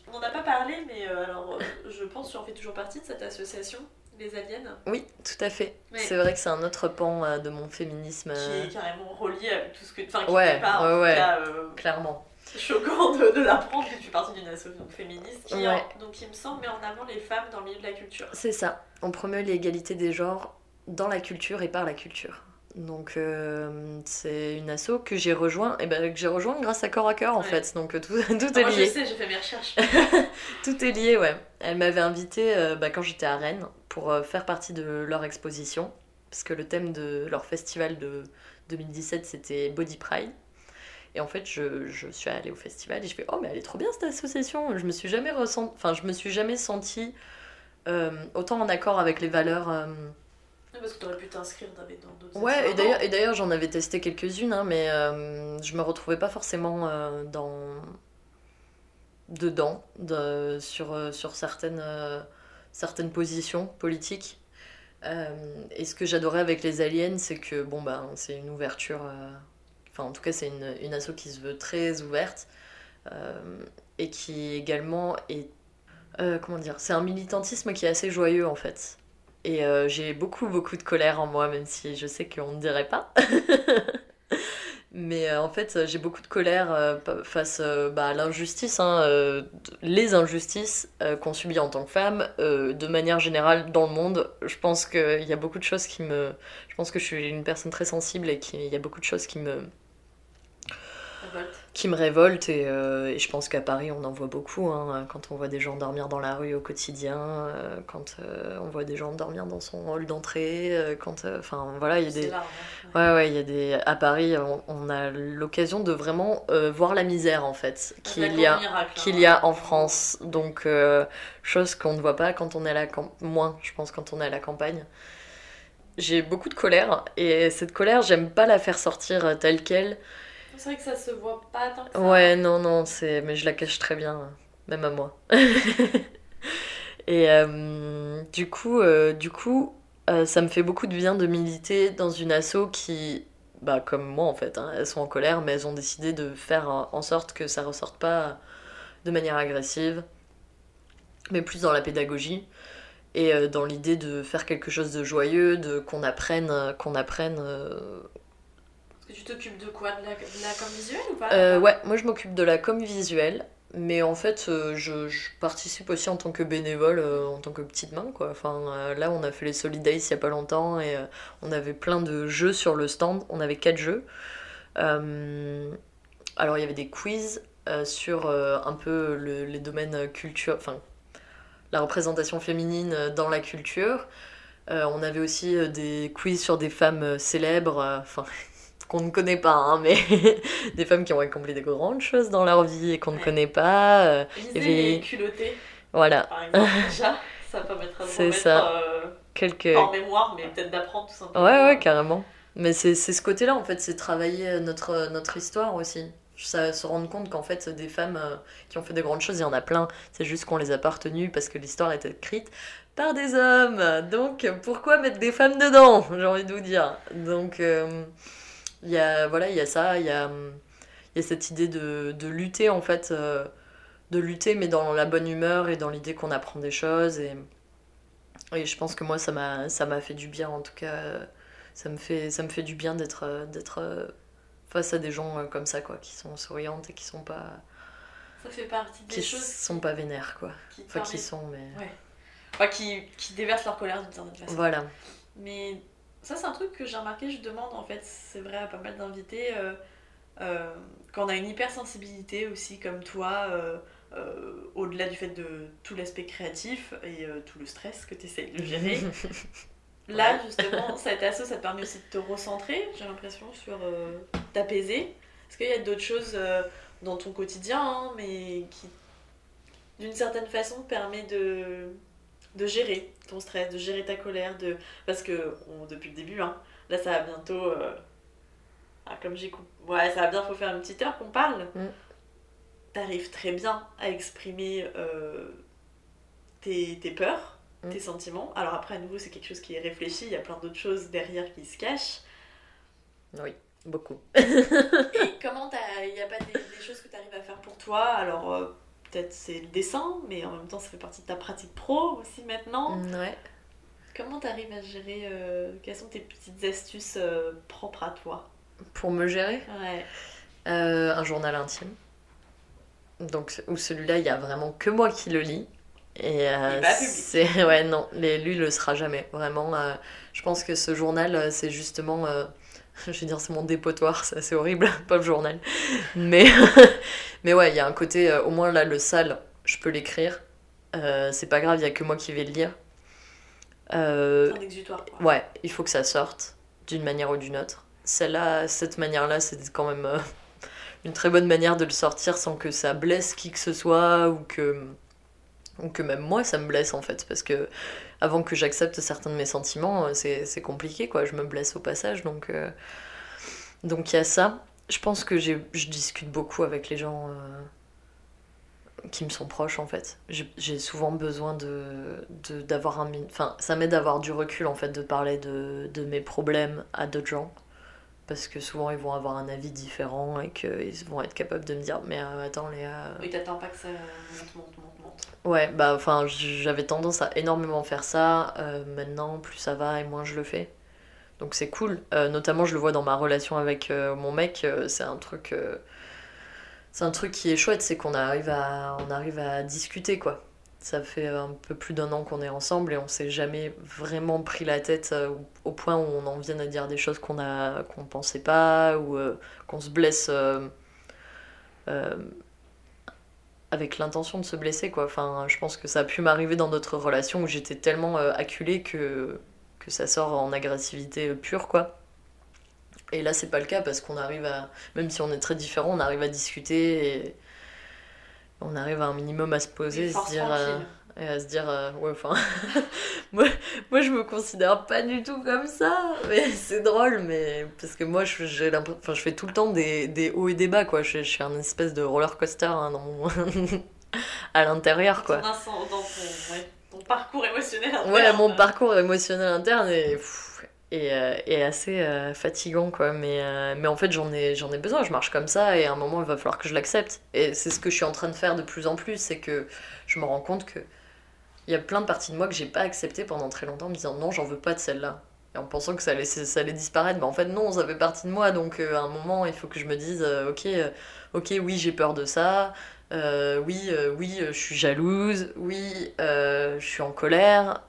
On n'en a pas parlé, mais euh, alors euh, je pense que tu en fais toujours partie de cette association, les aliens, Oui, tout à fait. Ouais. C'est vrai que c'est un autre pan euh, de mon féminisme. qui est carrément relié avec tout ce que. Enfin, qui Ouais, pas ouais, cas, Clairement. Choquant de, de l'apprendre que tu fais partie d'une association féministe qui, Ouais. en- donc, il me semble, met en avant les femmes dans le milieu de la culture. C'est ça. On promeut l'égalité des genres dans la culture et par la culture. Donc euh, c'est une asso que j'ai rejoint, et ben, que j'ai rejoint grâce à Corps à Cœur en Ouais. fait. Donc euh, tout, tout Ah, est moi, je lié. sais, j'ai fait mes recherches. Tout est lié, ouais. Elle m'avait invité bah, quand j'étais à Rennes pour euh, faire partie de leur exposition, parce que le thème de leur festival de 2017 c'était Body Pride. Et en fait, je, je suis allée au festival et je fais oh mais elle est trop bien cette association. Je me suis jamais ressent... enfin je me suis jamais sentie euh, autant en accord avec les valeurs. euh, Parce que t'aurais pu t'inscrire dans d'autres Ouais, et d'ailleurs, et d'ailleurs j'en avais testé quelques-unes, hein, mais euh, je me retrouvais pas forcément euh, dans dedans de, sur, sur certaines, certaines positions politiques. Et ce que j'adorais avec les aliens, c'est que bon ben c'est une ouverture, enfin en tout cas c'est une, une asso qui se veut très ouverte euh, et qui également est euh, comment dire, c'est un militantisme qui est assez joyeux en fait. Et euh, j'ai beaucoup, beaucoup de colère en moi, même si je sais qu'on ne dirait pas. Mais en fait, j'ai beaucoup de colère face bah, à l'injustice, hein, les injustices qu'on subit en tant que femme, de manière générale dans le monde. Je pense qu'il y a beaucoup de choses qui me. Je pense que je suis une personne très sensible et qu'il y a beaucoup de choses qui me, Révolte. qui me révolte et, euh, et je pense qu'à Paris on en voit beaucoup hein, quand on voit des gens dormir dans la rue au quotidien euh, quand euh, on voit des gens dormir dans son hall d'entrée quand enfin voilà il y a des large, hein. ouais ouais il y a des à Paris on, on a l'occasion de vraiment voir la misère en fait qu'il y a miracle, hein. qu'il y a en France donc chose qu'on ne voit pas quand on est à la camp moins je pense quand on est à la campagne j'ai beaucoup de colère et cette colère j'aime pas la faire sortir telle quelle C'est vrai que ça se voit pas tant que ça. Ouais, non, non, c'est... mais je la cache très bien, même à moi. Et euh, du coup, euh, du coup euh, ça me fait beaucoup de bien de militer dans une asso qui, bah, comme moi en fait, hein, elles sont en colère, mais elles ont décidé de faire en sorte que ça ressorte pas de manière agressive, mais plus dans la pédagogie. Et dans l'idée de faire quelque chose de joyeux, de qu'on apprenne, qu'on apprenne que tu t'occupes de quoi de la, de la com visuelle ou pas Euh, ouais, moi je m'occupe de la com visuelle, mais en fait euh, je, je participe aussi en tant que bénévole, euh, en tant que petite main quoi. Enfin là on a fait les Solid Days il y a pas longtemps et on avait plein de jeux sur le stand, on avait quatre jeux. Alors il y avait des quiz sur un peu le- les domaines culture, enfin la représentation féminine dans la culture. Euh, on avait aussi des quiz sur des femmes célèbres, enfin qu'on ne connaît pas, hein, mais des femmes qui ont accompli des grandes choses dans leur vie et qu'on ne connaît pas. euh, avait- les culottés, voilà, par exemple, déjà. Ça permettra de C'est remettre ça. euh, en mémoire, mais peut-être d'apprendre tout simplement. Ouais, ouais, carrément. Mais c'est ce côté-là, en fait, c'est travailler notre, notre histoire aussi. Ça, se rendre compte qu'en fait, des femmes euh, qui ont fait de grandes choses, il y en a plein. C'est juste qu'on les a pas retenues parce que l'histoire est écrite par des hommes. Donc, pourquoi mettre des femmes dedans J'ai envie de vous dire. Donc, euh, il y a, voilà, il y a ça, il y a, hum, il y a cette idée de, de lutter, en fait, euh, de lutter, mais dans la bonne humeur et dans l'idée qu'on apprend des choses. Et, et je pense que moi, ça m'a fait du bien, en tout cas. Ça me fait, ça me fait du bien d'être euh, d'être euh, face à des gens euh, comme ça, quoi, qui sont souriantes et qui sont pas, Ça fait partie des qui choses sont pas vénères, quoi. qui, Enfin, qui sont, mais... Ouais. Enfin, qui, qui déversent leur colère d'une certaine façon. Voilà. Mais ça, c'est un truc que j'ai remarqué, je demande en fait, c'est vrai à pas mal d'invités, euh, euh, quand on a une hypersensibilité aussi comme toi, euh, au-delà du fait de tout l'aspect créatif et tout le stress que tu essayes de gérer. Là, justement, cette asso, ça te permet aussi de te recentrer, j'ai l'impression, sur t'apaiser. Est-ce qu'il y a d'autres choses dans ton quotidien, hein, mais qui, d'une certaine façon, permet de, de gérer ton stress, de gérer ta colère, de... parce que on- depuis le début, hein, là, ça va bientôt... euh, ah, comme j'ai coupé... Ouais, ça va bien, faut faire une petite heure qu'on parle. Mm. T'arrives très bien à exprimer euh, tes, tes peurs, Mm. tes sentiments. Alors après, à nouveau, c'est quelque chose qui est réfléchi, il y a plein d'autres choses derrière qui se cachent. Oui, beaucoup. Et comment t'as... Il n'y a pas des, des choses que tu arrives à faire pour toi? Alors, euh, peut-être c'est le dessin, mais en même temps, ça fait partie de ta pratique pro aussi maintenant. Mm, Ouais. Comment tu arrives à gérer euh, Quelles sont tes petites astuces euh, propres à toi? Pour me gérer, Ouais. euh, un journal intime. Donc, où celui-là, il y a vraiment que moi qui le lis. Et c'est ouais non, les, lui le sera jamais vraiment. je pense que ce journal, c'est justement je vais dire c'est mon dépotoir, c'est assez horrible, pas le journal. Mais, mais ouais, il y a un côté, euh, au moins là, le sale, je peux l'écrire. Euh, c'est pas grave, il y a que moi qui vais le lire. Euh, un exutoire. Quoi. ouais, il faut que ça sorte d'une manière ou d'une autre. Celle-là, cette manière-là, c'est quand même une très bonne manière de le sortir sans que ça blesse qui que ce soit ou que, ou que même moi ça me blesse en fait. Parce que avant que j'accepte certains de mes sentiments, euh, c'est compliqué quoi. Je me blesse au passage donc. euh, donc il y a ça. Je pense que je discute beaucoup avec les gens euh, qui me sont proches en fait. J'ai souvent besoin de d'avoir un... Enfin, ça m'aide d'avoir du recul en fait, de parler de, de mes problèmes à d'autres gens. Parce que souvent ils vont avoir un avis différent et qu'ils vont être capables de me dire Mais attends Léa... Oui, t'attends pas que ça monte. Ouais, bah enfin j'avais tendance à énormément faire ça. Euh, maintenant, plus ça va et moins je le fais. Donc c'est cool. Euh, notamment, je le vois dans ma relation avec euh, mon mec. c'est un truc, c'est un truc qui est chouette, c'est qu'on arrive à, on arrive à discuter quoi. Ça fait un peu plus d'un an qu'on est ensemble et on s'est jamais vraiment pris la tête au point où on en vienne à dire des choses qu'on a, pensait pas ou qu'on se blesse. Avec l'intention de se blesser quoi. Enfin, je pense que ça a pu m'arriver dans d'autres relations où j'étais tellement euh, acculée que que ça sort en agressivité pure quoi. Et là c'est pas le cas parce qu'on arrive à même si on est très différents, on arrive à discuter et on arrive à un minimum à se poser, Une se dire euh. Et à se dire euh, ouais enfin moi, moi je me considère pas du tout comme ça mais c'est drôle mais parce que moi je, j'ai l'impression enfin je fais tout le temps des, des hauts et des bas quoi je, je suis un espèce de roller coaster hein, dans mon à l'intérieur quoi Ton dans ton, ouais, ton parcours émotionnel. ouais interne. mon parcours émotionnel interne est pff, est, euh, est assez euh, fatigant quoi mais mais en fait j'en ai j'en ai besoin je marche comme ça et à un moment il va falloir que je l'accepte et c'est ce que je suis en train de faire de plus en plus c'est que je me rends compte que il y a plein de parties de moi que j'ai pas acceptées pendant très longtemps en me disant non j'en veux pas de celle-là. Et en pensant que ça allait, ça allait disparaître. Mais en fait non ça fait partie de moi. Donc euh, à un moment il faut que je me dise euh, ok euh, ok oui j'ai peur de ça. Oui oui je suis jalouse. Oui je suis en colère.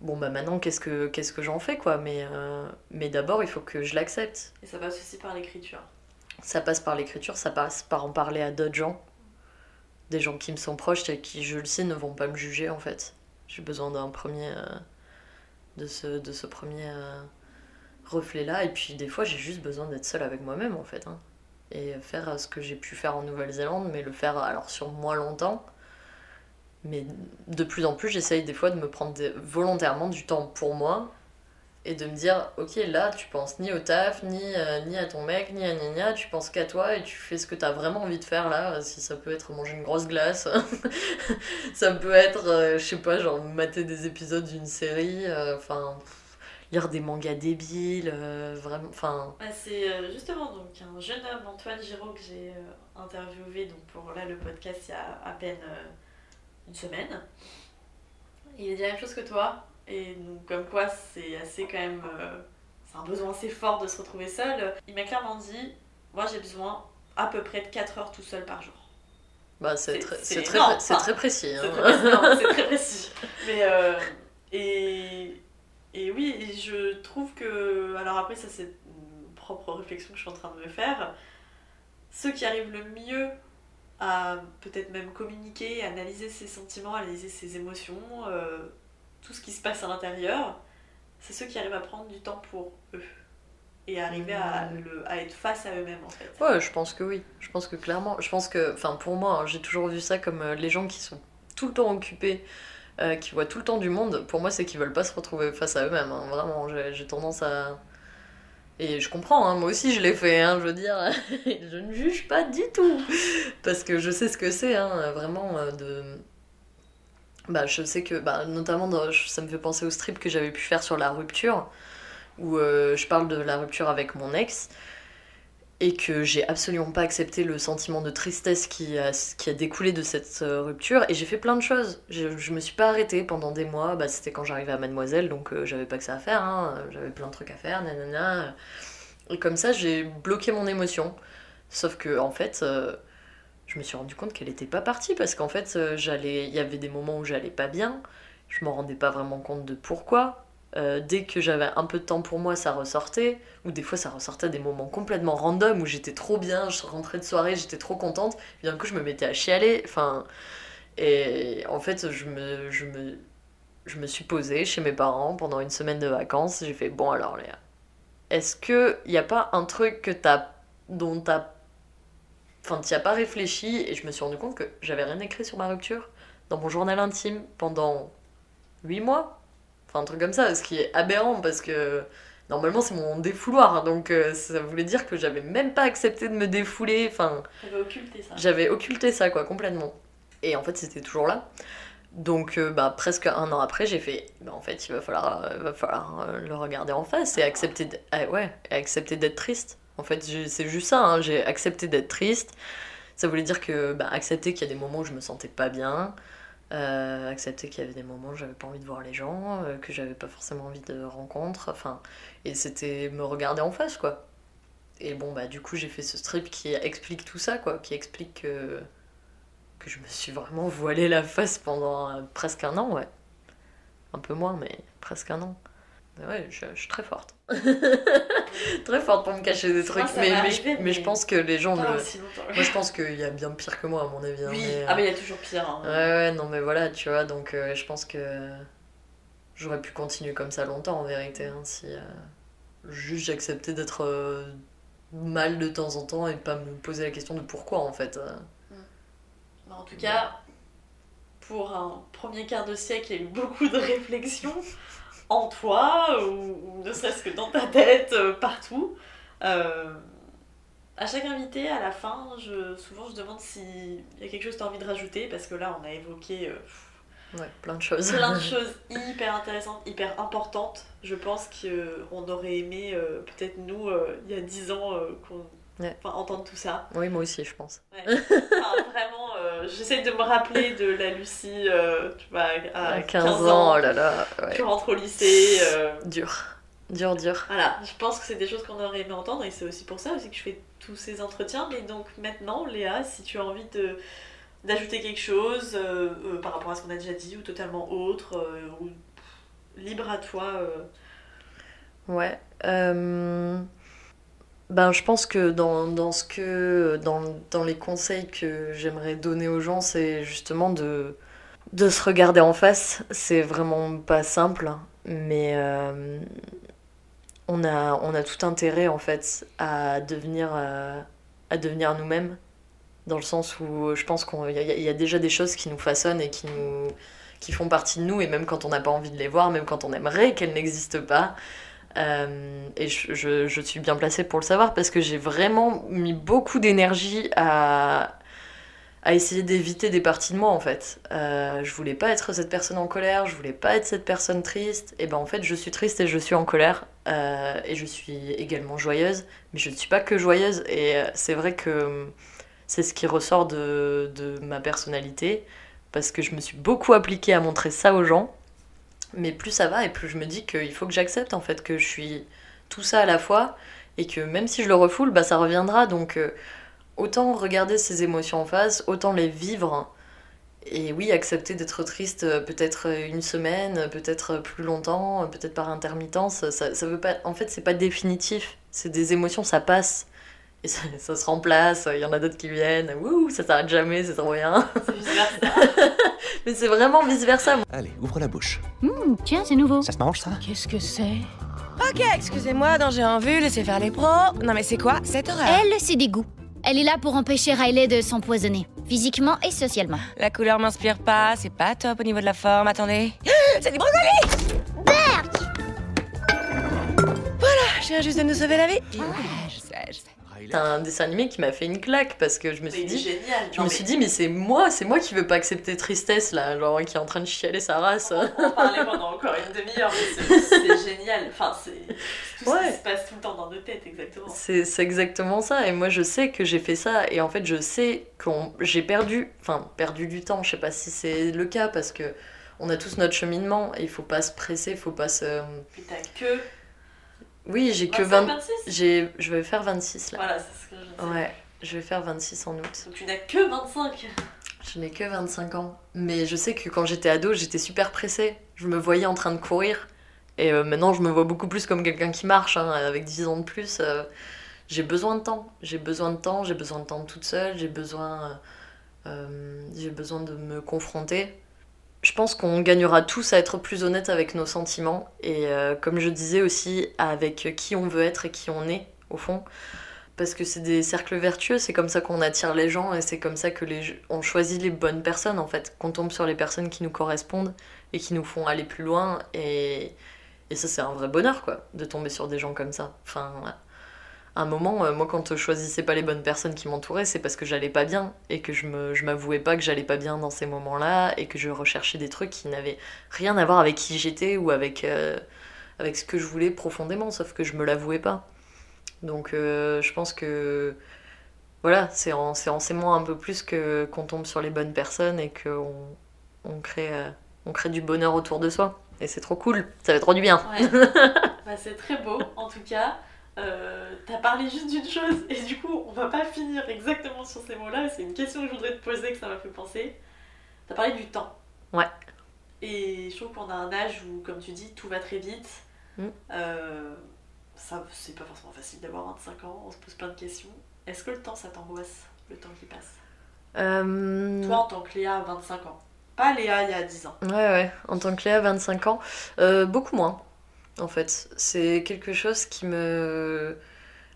Bon bah maintenant qu'est-ce que qu'est-ce que j'en fais quoi? Mais mais d'abord il faut que je l'accepte. Et ça passe aussi par l'écriture. ça passe par l'écriture, ça passe par en parler à d'autres gens. Des gens qui me sont proches et qui, je le sais, ne vont pas me juger en fait. J'ai besoin d'un premier. euh, de, ce, premier euh, reflet-là. Et puis des fois, j'ai juste besoin d'être seule avec moi-même en fait. hein. Et faire euh, ce que j'ai pu faire en Nouvelle-Zélande, mais le faire alors sur moins longtemps. Mais de plus en plus, j'essaye des fois de me prendre volontairement du temps pour moi et de me dire ok là tu penses ni au taf ni, euh, ni à ton mec ni à Nina tu penses qu'à toi et tu fais ce que t'as vraiment envie de faire là si ça peut être manger une grosse glace. Ça peut être euh, je sais pas genre mater des épisodes d'une série euh, enfin lire des mangas débiles vraiment enfin. Bah, c'est justement donc un jeune homme, Antoine Giraud, que j'ai interviewé donc pour là le podcast il y a à peine une semaine. Il a dit la même chose que toi, et donc comme quoi c'est assez quand même. euh, c'est un besoin assez fort de se retrouver seul. Il m'a clairement dit Moi j'ai besoin à peu près de 4 heures tout seul par jour. bah c'est très, très, enfin, très précis C'est hein. très précis. non, c'est très précis. Mais euh, et, et oui, et je trouve que. Alors après, ça c'est une propre réflexion que je suis en train de me faire. Ceux qui arrivent le mieux à peut-être même communiquer, analyser ses sentiments, analyser ses émotions, euh, tout ce qui se passe à l'intérieur, c'est ceux qui arrivent à prendre du temps pour eux. Et arriver à, le, à être face à eux-mêmes en fait. Ouais, je pense que oui. Je pense que clairement, je pense que, enfin pour moi, hein, j'ai toujours vu ça comme euh, les gens qui sont tout le temps occupés, euh, qui voient tout le temps du monde. Pour moi, c'est qu'ils veulent pas se retrouver face à eux-mêmes. hein. Vraiment, j'ai tendance à. Et je comprends, hein, moi aussi je l'ai fait, hein, je veux dire, je ne juge pas du tout. Parce que je sais ce que c'est, hein, vraiment, euh, de. Bah, je sais que, bah, notamment, ça me fait penser au strip que j'avais pu faire sur la rupture, où euh, je parle de la rupture avec mon ex et que j'ai absolument pas accepté le sentiment de tristesse qui a, qui a découlé de cette euh, rupture et j'ai fait plein de choses. Je, je me suis pas arrêtée pendant des mois, bah, c'était quand j'arrivais à Mademoiselle donc euh, j'avais pas que ça à faire, hein. j'avais plein de trucs à faire, nanana. Et comme ça j'ai bloqué mon émotion. Sauf que en fait, je me suis rendu compte qu'elle était pas partie parce qu'en fait euh, j'allais, il y avait des moments où j'allais pas bien, je m'en rendais pas vraiment compte de pourquoi. euh, dès que j'avais un peu de temps pour moi, ça ressortait. Ou des fois, ça ressortait à des moments complètement random où j'étais trop bien, je rentrais de soirée, j'étais trop contente. Et d'un coup, je me mettais à chialer. Enfin, et en fait, je me, je me, je me suis posée chez mes parents pendant une semaine de vacances. J'ai fait bon alors Léa, est-ce que y a pas un truc que t'as, dont t'as, enfin t'y as pas réfléchi Et je me suis rendu compte que j'avais rien écrit sur ma rupture dans mon journal intime pendant 8 mois. Enfin, un truc comme ça, ce qui est aberrant parce que normalement c'est mon défouloir. hein, donc euh, ça voulait dire que j'avais même pas accepté de me défouler. Enfin, J'avais occulté ça. j'avais occulté ça, quoi, complètement. Et en fait, c'était toujours là. Donc, euh, bah, presque un an après, j'ai fait, bah, en fait, il va falloir, euh, va falloir le regarder en face et accepter, ah, ouais, et accepter d'être triste. En fait, c'est juste ça, hein, j'ai accepté d'être triste. Ça voulait dire que, bah, accepter qu'il y a des moments où je me sentais pas bien, euh, accepter qu'il y avait des moments où j'avais pas envie de voir les gens, euh, que j'avais pas forcément envie de rencontres, enfin, et c'était me regarder en face, quoi. Et bon, bah, du coup, j'ai fait ce strip qui explique tout ça, quoi, qui explique que que je me suis vraiment voilé la face pendant euh, presque un an, ouais. Un peu moins, mais presque un an. Mais ouais, je, je suis très forte. très forte pour me cacher des Moi, trucs. Mais, mais, je, mais pense que les gens le. aussi. Moi, je pense qu'il y a bien pire que moi, à mon avis. hein, Oui, mais, euh, ah mais il y a toujours pire. hein. Ouais, ouais, non, mais voilà, tu vois, donc euh, je pense que j'aurais pu continuer comme ça longtemps en vérité, hein, si euh, juste j'acceptais d'être euh, mal de temps en temps et pas me poser la question de pourquoi en fait. euh. Mais en tout cas, pour un premier quart de siècle, il y a eu beaucoup de réflexions en toi, ou, ou ne serait-ce que dans ta tête, euh, partout. Euh, à chaque invité, à la fin, je, souvent je demande s'il y a quelque chose que tu as envie de rajouter, parce que là, on a évoqué euh, Ouais, plein de choses. plein de choses hyper intéressantes, hyper importantes. Je pense qu'on aurait aimé, euh, peut-être nous, euh, il y a 10 ans, euh, qu'on Ouais. enfin, entendre tout ça. Oui, moi aussi, je pense. Ouais. Enfin, vraiment, euh, j'essaie de me rappeler de la Lucie, euh, tu vois, à, À 15 ans, oh là là, Tu rentres au lycée. euh, Dur. Dur, dur. voilà, je pense que c'est des choses qu'on aurait aimé entendre et c'est aussi pour ça aussi que je fais tous ces entretiens. Mais donc maintenant, Léa, si tu as envie de d'ajouter quelque chose euh, par rapport à ce qu'on a déjà dit ou totalement autre, ou libre à toi. Ouais. Ben, je pense que dans, dans ce que dans, dans les conseils que j'aimerais donner aux gens, c'est justement de, de se regarder en face. C'est vraiment pas simple, mais euh, on, a, on a tout intérêt en fait à devenir, euh, à devenir nous-mêmes. Dans le sens où je pense qu'il y, a- y a déjà des choses qui nous façonnent et qui, nous, qui font partie de nous, et même quand on n'a pas envie de les voir, même quand on aimerait qu'elles n'existent pas, euh, et je, suis bien placée pour le savoir parce que j'ai vraiment mis beaucoup d'énergie à, essayer d'éviter des parties de moi en fait. Euh, je voulais pas être cette personne en colère, je voulais pas être cette personne triste. Et ben en fait, je suis triste et je suis en colère. euh, et je suis également joyeuse, mais je ne suis pas que joyeuse. Et euh, c'est vrai que c'est ce qui ressort de ma personnalité parce que je me suis beaucoup appliquée à montrer ça aux gens. Mais plus ça va et plus je me dis qu'il faut que j'accepte en fait que je suis tout ça à la fois et que même si je le refoule, bah ça reviendra. Donc euh, autant regarder ces émotions en face, autant les vivre. Et oui, accepter d'être triste euh, peut-être une semaine, peut-être plus longtemps, euh, peut-être par intermittence, ça, ça veut pas. En fait, c'est pas définitif. C'est des émotions, ça passe. Et ça, ça se remplace, il y en a d'autres qui viennent, wouh, ça s'arrête jamais, c'est trop bien. C'est vice-versa. Mais c'est vraiment vice versa. Allez, ouvre la bouche. Hum, tiens, c'est nouveau. Ça se mange ça? Qu'est-ce que c'est? Ok, excusez-moi, danger en vue, laissez faire les pros. Non mais c'est quoi cette horreur? Elle, c'est des goûts. Elle est là pour empêcher Riley de s'empoisonner, physiquement et socialement. La couleur m'inspire pas, c'est pas top au niveau de la forme, attendez. C'est du brocoli Voilà, je viens juste de nous sauver la vie. Ouais, je sais, je sais. C'est un dessin animé qui m'a fait une claque parce que je me suis Mais dit, génial. je me suis dit, mais c'est moi, c'est moi qui veux pas accepter tristesse là, genre qui est en train de chialer sa race. On en parler pendant encore une demi-heure, mais c'est- génial. Enfin, c'est tout ce Ouais. qui se passe tout le temps dans nos têtes, exactement. C'est c'est exactement ça. Et moi, je sais que j'ai fait ça. Et en fait, je sais que j'ai perdu, enfin, perdu du temps. Je sais pas si c'est le cas parce que on a tous notre cheminement. Et il faut pas se presser, il faut pas se. Puis t'as que. Oui, j'ai que 25, 20. 26 J'ai, je vais faire 26 là. Voilà, c'est ce que je disais. Ouais, je vais faire 26 en août. Donc tu n'as que 25. Je n'ai que 25 ans. Mais je sais que quand j'étais ado, j'étais super pressée. Je me voyais en train de courir Et euh, maintenant, je me vois beaucoup plus comme quelqu'un qui marche, hein, avec 10 ans de plus. euh, j'ai besoin de temps. J'ai besoin de temps, j'ai besoin de temps toute seule, j'ai besoin, euh, j'ai besoin de me confronter. Je pense qu'on gagnera tous à être plus honnêtes avec nos sentiments. Et euh, comme je disais aussi, avec qui on veut être et qui on est, au fond. Parce que c'est des cercles vertueux, c'est comme ça qu'on attire les gens et c'est comme ça que les, on choisit les bonnes personnes en fait. Qu'on tombe sur les personnes qui nous correspondent et qui nous font aller plus loin. Et, ça, c'est un vrai bonheur quoi, de tomber sur des gens comme ça. Enfin, un moment, euh, moi, quand je choisissais pas les bonnes personnes qui m'entouraient, c'est parce que j'allais pas bien et que je me, je m'avouais pas que j'allais pas bien dans ces moments-là et que je recherchais des trucs qui n'avaient rien à voir avec qui j'étais ou avec, euh, avec ce que je voulais profondément, sauf que je me l'avouais pas. Donc, euh, je pense que voilà, c'est en, c'est en s'aimant un peu plus que, qu'on tombe sur les bonnes personnes et qu'on on crée, euh, on crée du bonheur autour de soi. Et c'est trop cool, ça fait trop du bien. Ouais. Bah, c'est très beau, en tout cas. Euh, T'as parlé juste d'une chose, et du coup, on va pas finir exactement sur ces mots-là. C'est une question que je voudrais te poser, que ça m'a fait penser. T'as parlé du temps. Ouais. Et je trouve qu'on a un âge où, comme tu dis, tout va très vite. Mm. Euh, ça, c'est pas forcément facile d'avoir 25 ans, on se pose plein de questions. Est-ce que le temps, ça t'angoisse, le temps qui passe? Euh, Toi, en tant que Léa, à 25 ans. Pas Léa, il y a 10 ans. Ouais, ouais, en tant que Léa, 25 ans, euh, beaucoup moins, en fait. C'est quelque chose qui me...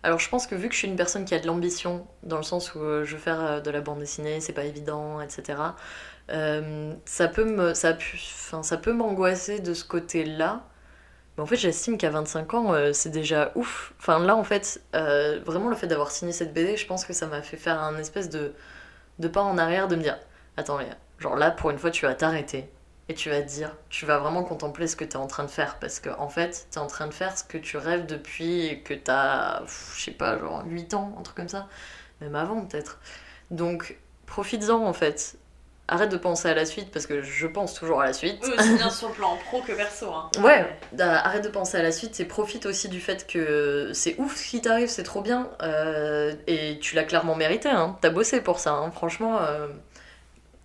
Alors je pense que vu que je suis une personne qui a de l'ambition, dans le sens où euh, je veux faire euh, de la bande dessinée, c'est pas évident, etc., euh, ça peut m'angoisser de ce côté-là. Mais en fait, j'estime qu'à 25 ans, c'est déjà ouf. Enfin, là, en fait, vraiment, le fait d'avoir signé cette BD, je pense que ça m'a fait faire un espèce de, pas en arrière, de me dire Attends, genre là, pour une fois, tu vas t'arrêter et tu vas te dire, tu vas vraiment contempler ce que tu es en train de faire. Parce que, en fait, tu es en train de faire ce que tu rêves depuis que tu as, je sais pas, genre 8 ans, un truc comme ça. Même avant, peut-être. Donc, profites-en, en fait. Arrête de penser à la suite parce que je pense toujours à la suite. Oui, aussi bien sur le plan pro que perso. Hein. Ouais, bah, arrête de penser à la suite et profite aussi du fait que c'est ouf ce qui t'arrive, c'est trop bien. euh, et tu l'as clairement mérité, hein. t'as bossé pour ça. hein. Franchement, euh,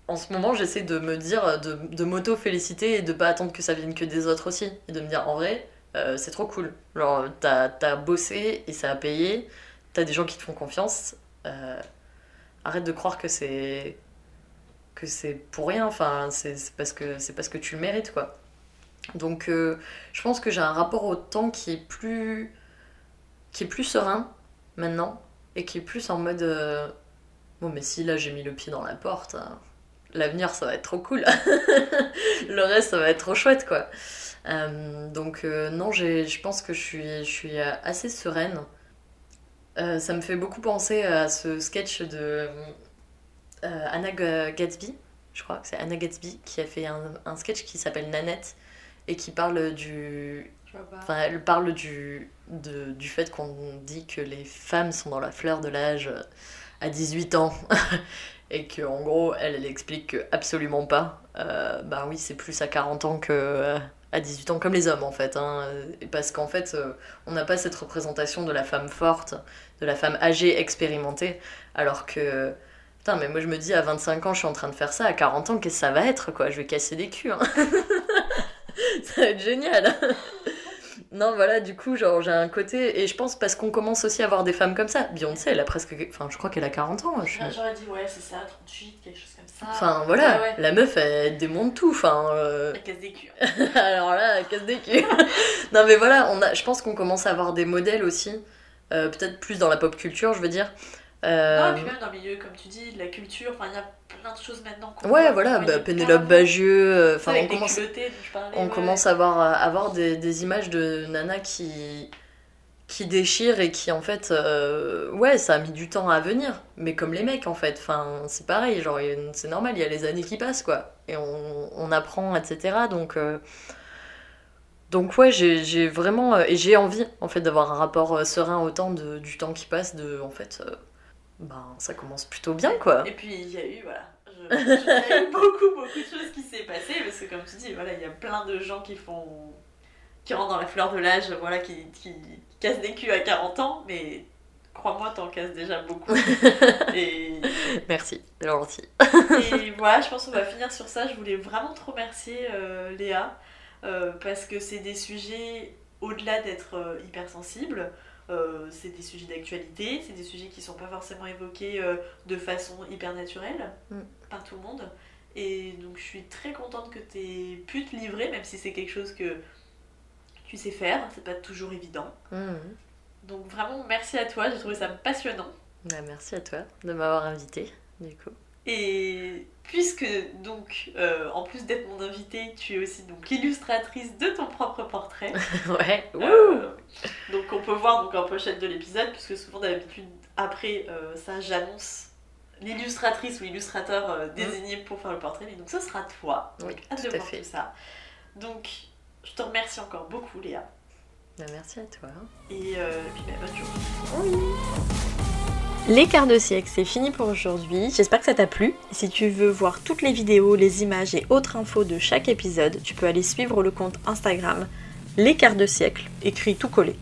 en ce moment, j'essaie de me dire, de, m'auto-féliciter et de pas attendre que ça vienne que des autres aussi. Et de me dire, en vrai, euh, c'est trop cool. Genre, t'as as bossé et ça a payé, t'as des gens qui te font confiance. euh, arrête de croire que c'est que c'est pour rien, enfin, c'est parce, que- parce que tu le mérites, quoi. Donc, euh, je pense que j'ai un rapport au temps qui est plus, qui est plus serein maintenant et qui est plus en mode bon, mais si là j'ai mis le pied dans la porte, hein, l'avenir ça va être trop cool. le reste ça va être trop chouette, quoi. Euh, donc, euh, non, je pense que je suis, je suis assez sereine. Euh, ça me fait beaucoup penser à ce sketch de Anna Gatsby, je crois que c'est Anna Gatsby, qui a fait un, un sketch qui s'appelle Nanette et qui parle du. Enfin, elle parle du, de- du fait qu'on dit que les femmes sont dans la fleur de l'âge à 18 ans. et que en gros, elle, explique que absolument pas. Euh, bah oui, c'est plus à 40 ans que. euh, à 18 ans, comme les hommes en fait. Hein. Parce qu'en fait, euh, on n'a pas cette représentation de la femme forte, de la femme âgée, expérimentée, alors que Putain, mais moi je me dis à 25 ans, je suis en train de faire ça, à 40 ans, qu'est-ce que ça va être quoi? Je vais casser des culs. hein. ça va être génial. Non, voilà, du coup, genre j'ai un côté. Et je pense parce qu'on commence aussi à avoir des femmes comme ça. Beyoncé, elle a presque. Enfin, je crois qu'elle a 40 ans. je- Ah, J'aurais dit, ouais, c'est ça, 38, quelque chose comme ça. Enfin, voilà, Ouais, ouais. la meuf, elle démonte tout. Enfin. euh, Elle casse des culs. Alors là, elle casse des culs. non, mais voilà, on a, je pense qu'on commence à avoir des modèles aussi. euh, Peut-être plus dans la pop culture, je veux dire. Euh, Non, et puis même dans le milieu, comme tu dis, de la culture, enfin, il y a plein de choses maintenant Ouais, voilà, bah, Pénélope Bagieux, euh, enfin, on commence, culottés dont je parlais, on ouais. commence à avoir, à avoir des, des images de Nana qui, qui déchirent et qui, en fait, euh, ouais, ça a mis du temps à venir, mais comme les mecs, en fait, enfin, c'est pareil, genre, c'est normal, il y a les années qui passent, quoi, et on, on apprend, etc., donc... euh, donc ouais, j'ai vraiment... euh, et j'ai envie, en fait, d'avoir un rapport serein au temps de, du temps qui passe, de, en fait... euh, ben, ça commence plutôt bien, quoi. Et puis il y a eu, voilà, je- je- il y a eu beaucoup, beaucoup de choses qui s'est passé parce que comme tu dis, voilà, il y a plein de gens qui font, qui rentrent dans la fleur de l'âge, voilà, qui, qui cassent des culs à 40 ans, mais crois-moi, t'en casses déjà beaucoup. et, Merci, c'est gentil. et voilà, je pense qu'on va finir sur ça. Je voulais vraiment te remercier, euh, Léa. euh, parce que c'est des sujets, au-delà d'être euh, hypersensibles, euh, c'est des sujets d'actualité, c'est des sujets qui sont pas forcément évoqués euh, de façon hyper naturelle Mm. par tout le monde. Et donc je suis très contente que tu aies pu te livrer, même si c'est quelque chose que tu sais faire, c'est pas toujours évident. Mhm. Donc vraiment merci à toi, j'ai trouvé ça passionnant. Bah, merci à toi de m'avoir invité, du coup. Et puisque donc euh, en plus d'être mon invitée, tu es aussi donc l'illustratrice de ton propre portrait. ouais, Euh, donc on peut voir donc en pochette de l'épisode, puisque souvent d'habitude après euh, ça j'annonce l'illustratrice ou l'illustrateur euh, désigné pour faire le portrait, mais donc ce sera toi. Donc Oui, hâte tout de à voir fait. tout ça. Donc je te remercie encore beaucoup Léa. Bah, merci à toi. Et puis bah, bonne journée. Les quarts de siècle, c'est fini pour aujourd'hui. J'espère que ça t'a plu. Si tu veux voir toutes les vidéos, les images et autres infos de chaque épisode, tu peux aller suivre le compte Instagram Les quarts de siècle, écrit tout collé.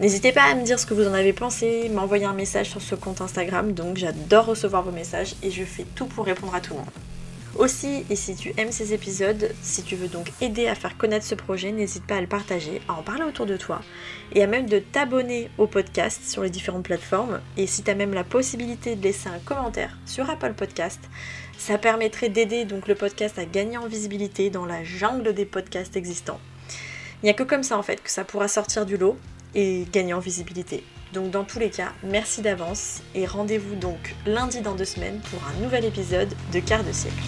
N'hésitez pas à me dire ce que vous en avez pensé, m'envoyer un message sur ce compte Instagram, donc j'adore recevoir vos messages et je fais tout pour répondre à tout le monde. Aussi, et si tu aimes ces épisodes, si tu veux donc aider à faire connaître ce projet, n'hésite pas à le partager, à en parler autour de toi et à même de t'abonner au podcast sur les différentes plateformes. Et si tu as même la possibilité de laisser un commentaire sur Apple Podcast, ça permettrait d'aider donc le podcast à gagner en visibilité dans la jungle des podcasts existants. Il n'y a que comme ça en fait que ça pourra sortir du lot et gagner en visibilité. Donc dans tous les cas, merci d'avance et rendez-vous donc lundi dans deux semaines pour un nouvel épisode de Quart de siècle.